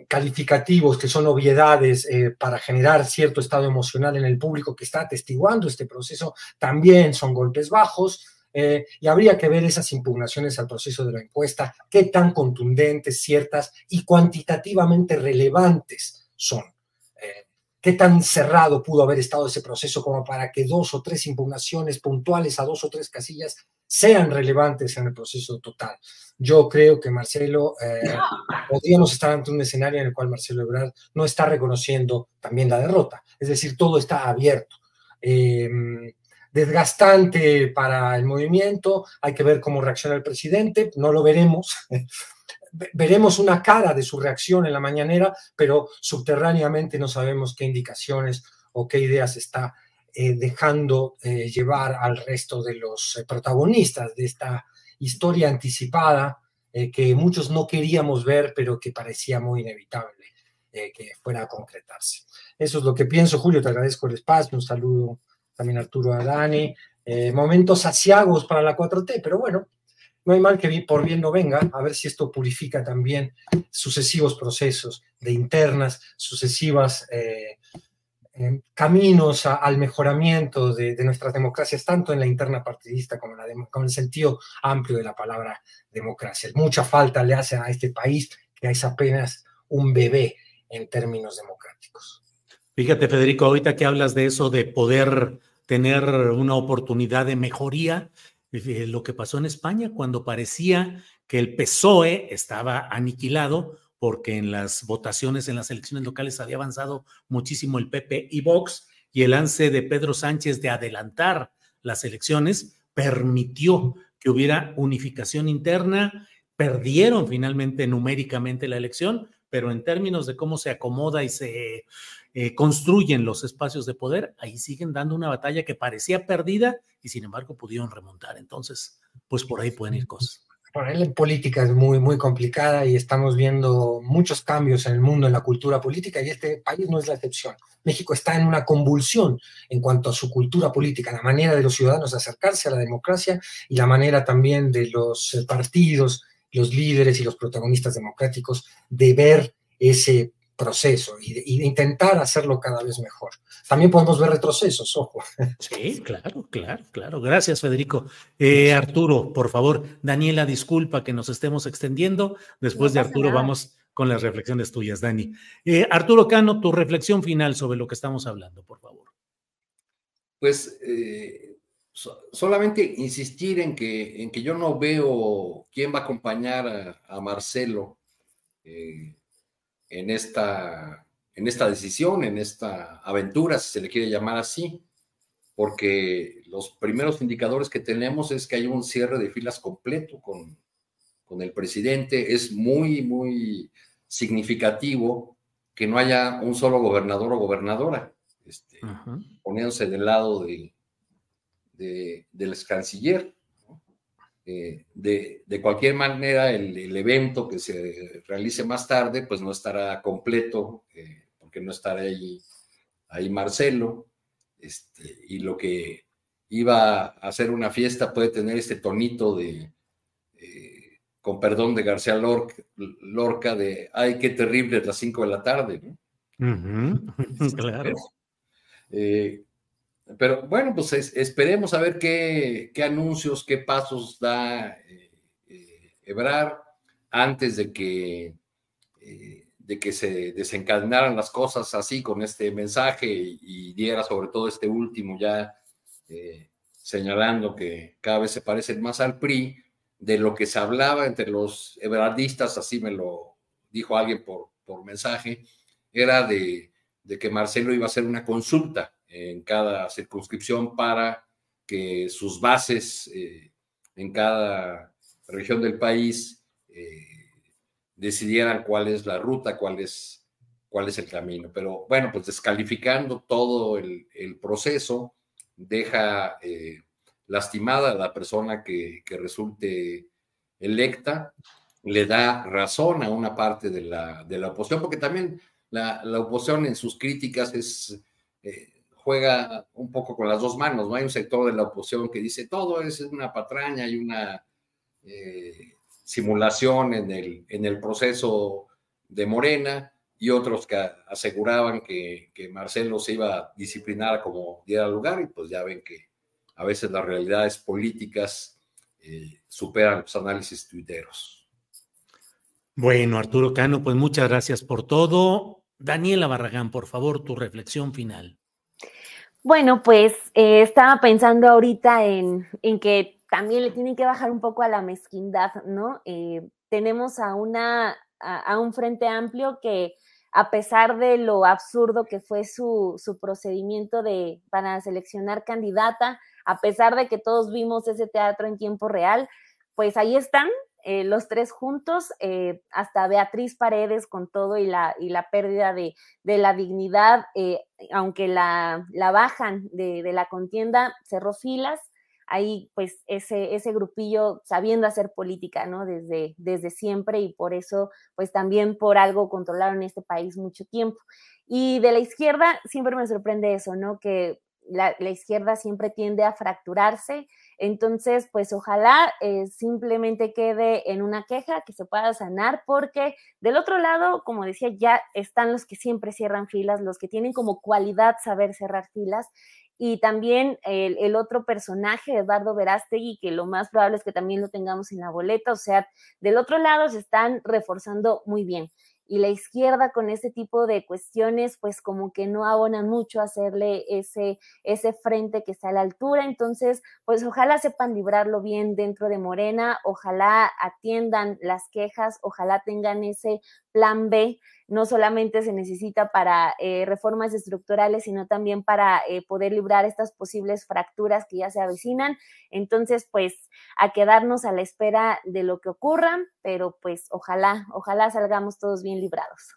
calificativos que son obviedades para generar cierto estado emocional en el público que está atestiguando este proceso, también son golpes bajos. Eh, y habría que ver esas impugnaciones al proceso de la encuesta, qué tan contundentes, ciertas y cuantitativamente relevantes son. Eh, qué tan cerrado pudo haber estado ese proceso como para que dos o tres impugnaciones puntuales a dos o tres casillas sean relevantes en el proceso total. Yo creo que Marcelo, eh, podríamos estar ante un escenario en el cual Marcelo Ebrard no está reconociendo también la derrota, es decir, todo está abierto. Eh, desgastante para el movimiento, hay que ver cómo reacciona el presidente, no lo veremos. Veremos una cara de su reacción en la mañanera, pero subterráneamente no sabemos qué indicaciones o qué ideas está eh, dejando eh, llevar al resto de los protagonistas de esta historia anticipada eh, que muchos no queríamos ver, pero que parecía muy inevitable eh, que fuera a concretarse. Eso es lo que pienso, Julio, te agradezco el espacio, un saludo también Arturo a Dani. Eh, momentos saciagos para la 4T, pero bueno, no hay mal que por bien no venga, a ver si esto purifica también sucesivos procesos de internas, sucesivas caminos al mejoramiento de, nuestras democracias, tanto en la interna partidista como en, la el sentido amplio de la palabra democracia. Mucha falta le hace a este país que es apenas un bebé en términos democráticos. Fíjate, Federico, ahorita que hablas de eso, de poder tener una oportunidad de mejoría, eh, lo que pasó en España cuando parecía que el PSOE estaba aniquilado, porque en las votaciones en las elecciones locales había avanzado muchísimo el PP y Vox, y el lance de Pedro Sánchez de adelantar las elecciones permitió que hubiera unificación interna, perdieron finalmente numéricamente la elección, pero en términos de cómo se acomoda y se eh, construyen los espacios de poder, ahí siguen dando una batalla que parecía perdida y sin embargo pudieron remontar. Entonces, pues por ahí pueden ir cosas la política es muy, muy complicada y estamos viendo muchos cambios en el mundo, en la cultura política, y este país no es la excepción. México está en una convulsión en cuanto a su cultura política, la manera de los ciudadanos de acercarse a la democracia y la manera también de los eh, partidos, los líderes y los protagonistas democráticos de ver ese proceso y de, intentar hacerlo cada vez mejor. También podemos ver retrocesos, ojo. Sí, claro, claro, claro. Gracias, Federico. Eh, Arturo, por favor, Daniela, disculpa que nos estemos extendiendo. Después de Arturo vamos con las reflexiones tuyas, Dani. Eh, Arturo Cano, tu reflexión final sobre lo que estamos hablando, por favor. Pues eh, solamente insistir en que, en que yo no veo quién va a acompañar a, a Marcelo en esta, en esta decisión, en esta aventura, si se le quiere llamar así, porque los primeros indicadores que tenemos es que hay un cierre de filas completo con, con el presidente. Es muy, muy significativo que no haya un solo gobernador o gobernadora, este, poniéndose del lado de, de, del canciller. Eh, de, cualquier manera, el, evento que se realice más tarde, pues no estará completo, eh, porque no estará ahí, ahí Marcelo, este, y lo que iba a ser una fiesta puede tener este tonito de, eh, con perdón de García Lorca, de, ay, qué terrible, es las 5 de la tarde, claro. Pero bueno, pues esperemos a ver qué, anuncios, qué pasos da eh, eh, antes de que, eh, de que se desencadenaran las cosas así con este mensaje y, diera sobre todo este último ya señalando que cada vez se parecen más al PRI, de lo que se hablaba entre los ebrardistas, así me lo dijo alguien por, por mensaje, era de, de que Marcelo iba a hacer una consulta en cada circunscripción para que sus bases eh, en cada región del país eh, decidieran cuál es la ruta, cuál es, cuál es el camino. Pero bueno, pues descalificando todo el, proceso, deja eh, lastimada a la persona que, resulte electa, le da razón a una parte de la, de la oposición, porque también la, oposición en sus críticas es, juega un poco con las dos manos, ¿no? Hay un sector de la oposición que dice todo es una patraña y una eh, simulación en el, en el proceso de Morena y otros que aseguraban que, Marcelo se iba a disciplinar como diera lugar y pues ya ven que a veces las realidades políticas eh, superan los análisis tuiteros. Bueno, Arturo Cano, pues muchas gracias por todo. Daniela Barragán, por favor, tu reflexión final. Bueno, pues eh, estaba pensando ahorita en, que también le tienen que bajar un poco a la mezquindad, ¿no? Eh, tenemos a, una, a, un frente amplio que a pesar de lo absurdo que fue su, su procedimiento de, para seleccionar candidata, a pesar de que todos vimos ese teatro en tiempo real, pues ahí están, eh, los tres juntos, eh, hasta Beatriz Paredes con todo y la, y la pérdida de, la dignidad, eh, aunque la, la bajan de, la contienda, cerró filas. ahí pues ese, ese grupillo sabiendo hacer política, ¿no? Desde, desde siempre y por eso pues también por algo controlaron este país mucho tiempo. Y de la izquierda siempre me sorprende eso, ¿no? Que la, izquierda siempre tiende a fracturarse. Entonces, pues ojalá eh, simplemente quede en una queja que se pueda sanar, porque del otro lado, como decía, ya están los que siempre cierran filas, los que tienen como cualidad saber cerrar filas. Y también el, el otro personaje, Eduardo Verástegui, que lo más probable es que también lo tengamos en la boleta. O sea, del otro lado se están reforzando muy bien y la izquierda con ese tipo de cuestiones, pues como que no abonan mucho hacerle ese, ese frente que está a la altura. Entonces, pues ojalá sepan librarlo bien dentro de Morena, ojalá atiendan las quejas, ojalá tengan ese plan B no solamente se necesita para eh, reformas estructurales, sino también para eh, poder librar estas posibles fracturas que ya se avecinan. Entonces, pues a quedarnos a la espera de lo que ocurra, pero pues ojalá, ojalá salgamos todos bien librados.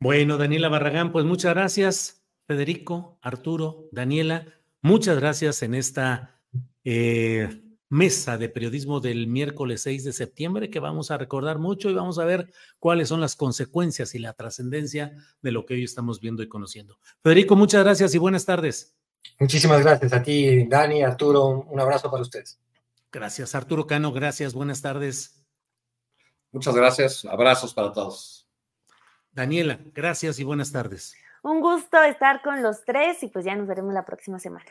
Bueno, Daniela Barragán, pues muchas gracias. Federico, Arturo, Daniela, muchas gracias en esta eh, mesa de periodismo del miércoles 6 de septiembre que vamos a recordar mucho y vamos a ver cuáles son las consecuencias y la trascendencia de lo que hoy estamos viendo y conociendo. Federico, muchas gracias y buenas tardes. Muchísimas gracias a ti, Dani, Arturo, un abrazo para ustedes. Gracias, Arturo Cano, gracias, buenas tardes. Muchas gracias, abrazos para todos. Daniela, gracias y buenas tardes. Un gusto estar con los tres y pues ya nos veremos la próxima semana.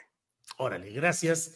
Órale, gracias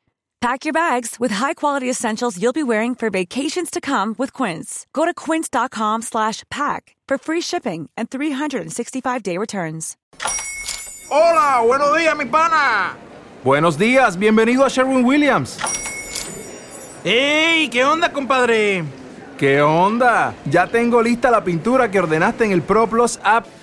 Pack your bags with high-quality essentials you'll be wearing for vacations to come with Quince. Go to quince.com slash pack for free shipping and 365-day returns. Hola, buenos días, mi pana. Buenos días, bienvenido a Sherwin-Williams. ¡Ey! ¿Qué onda, compadre? ¿Qué onda? Ya tengo lista la pintura que ordenaste en el ProPlus app.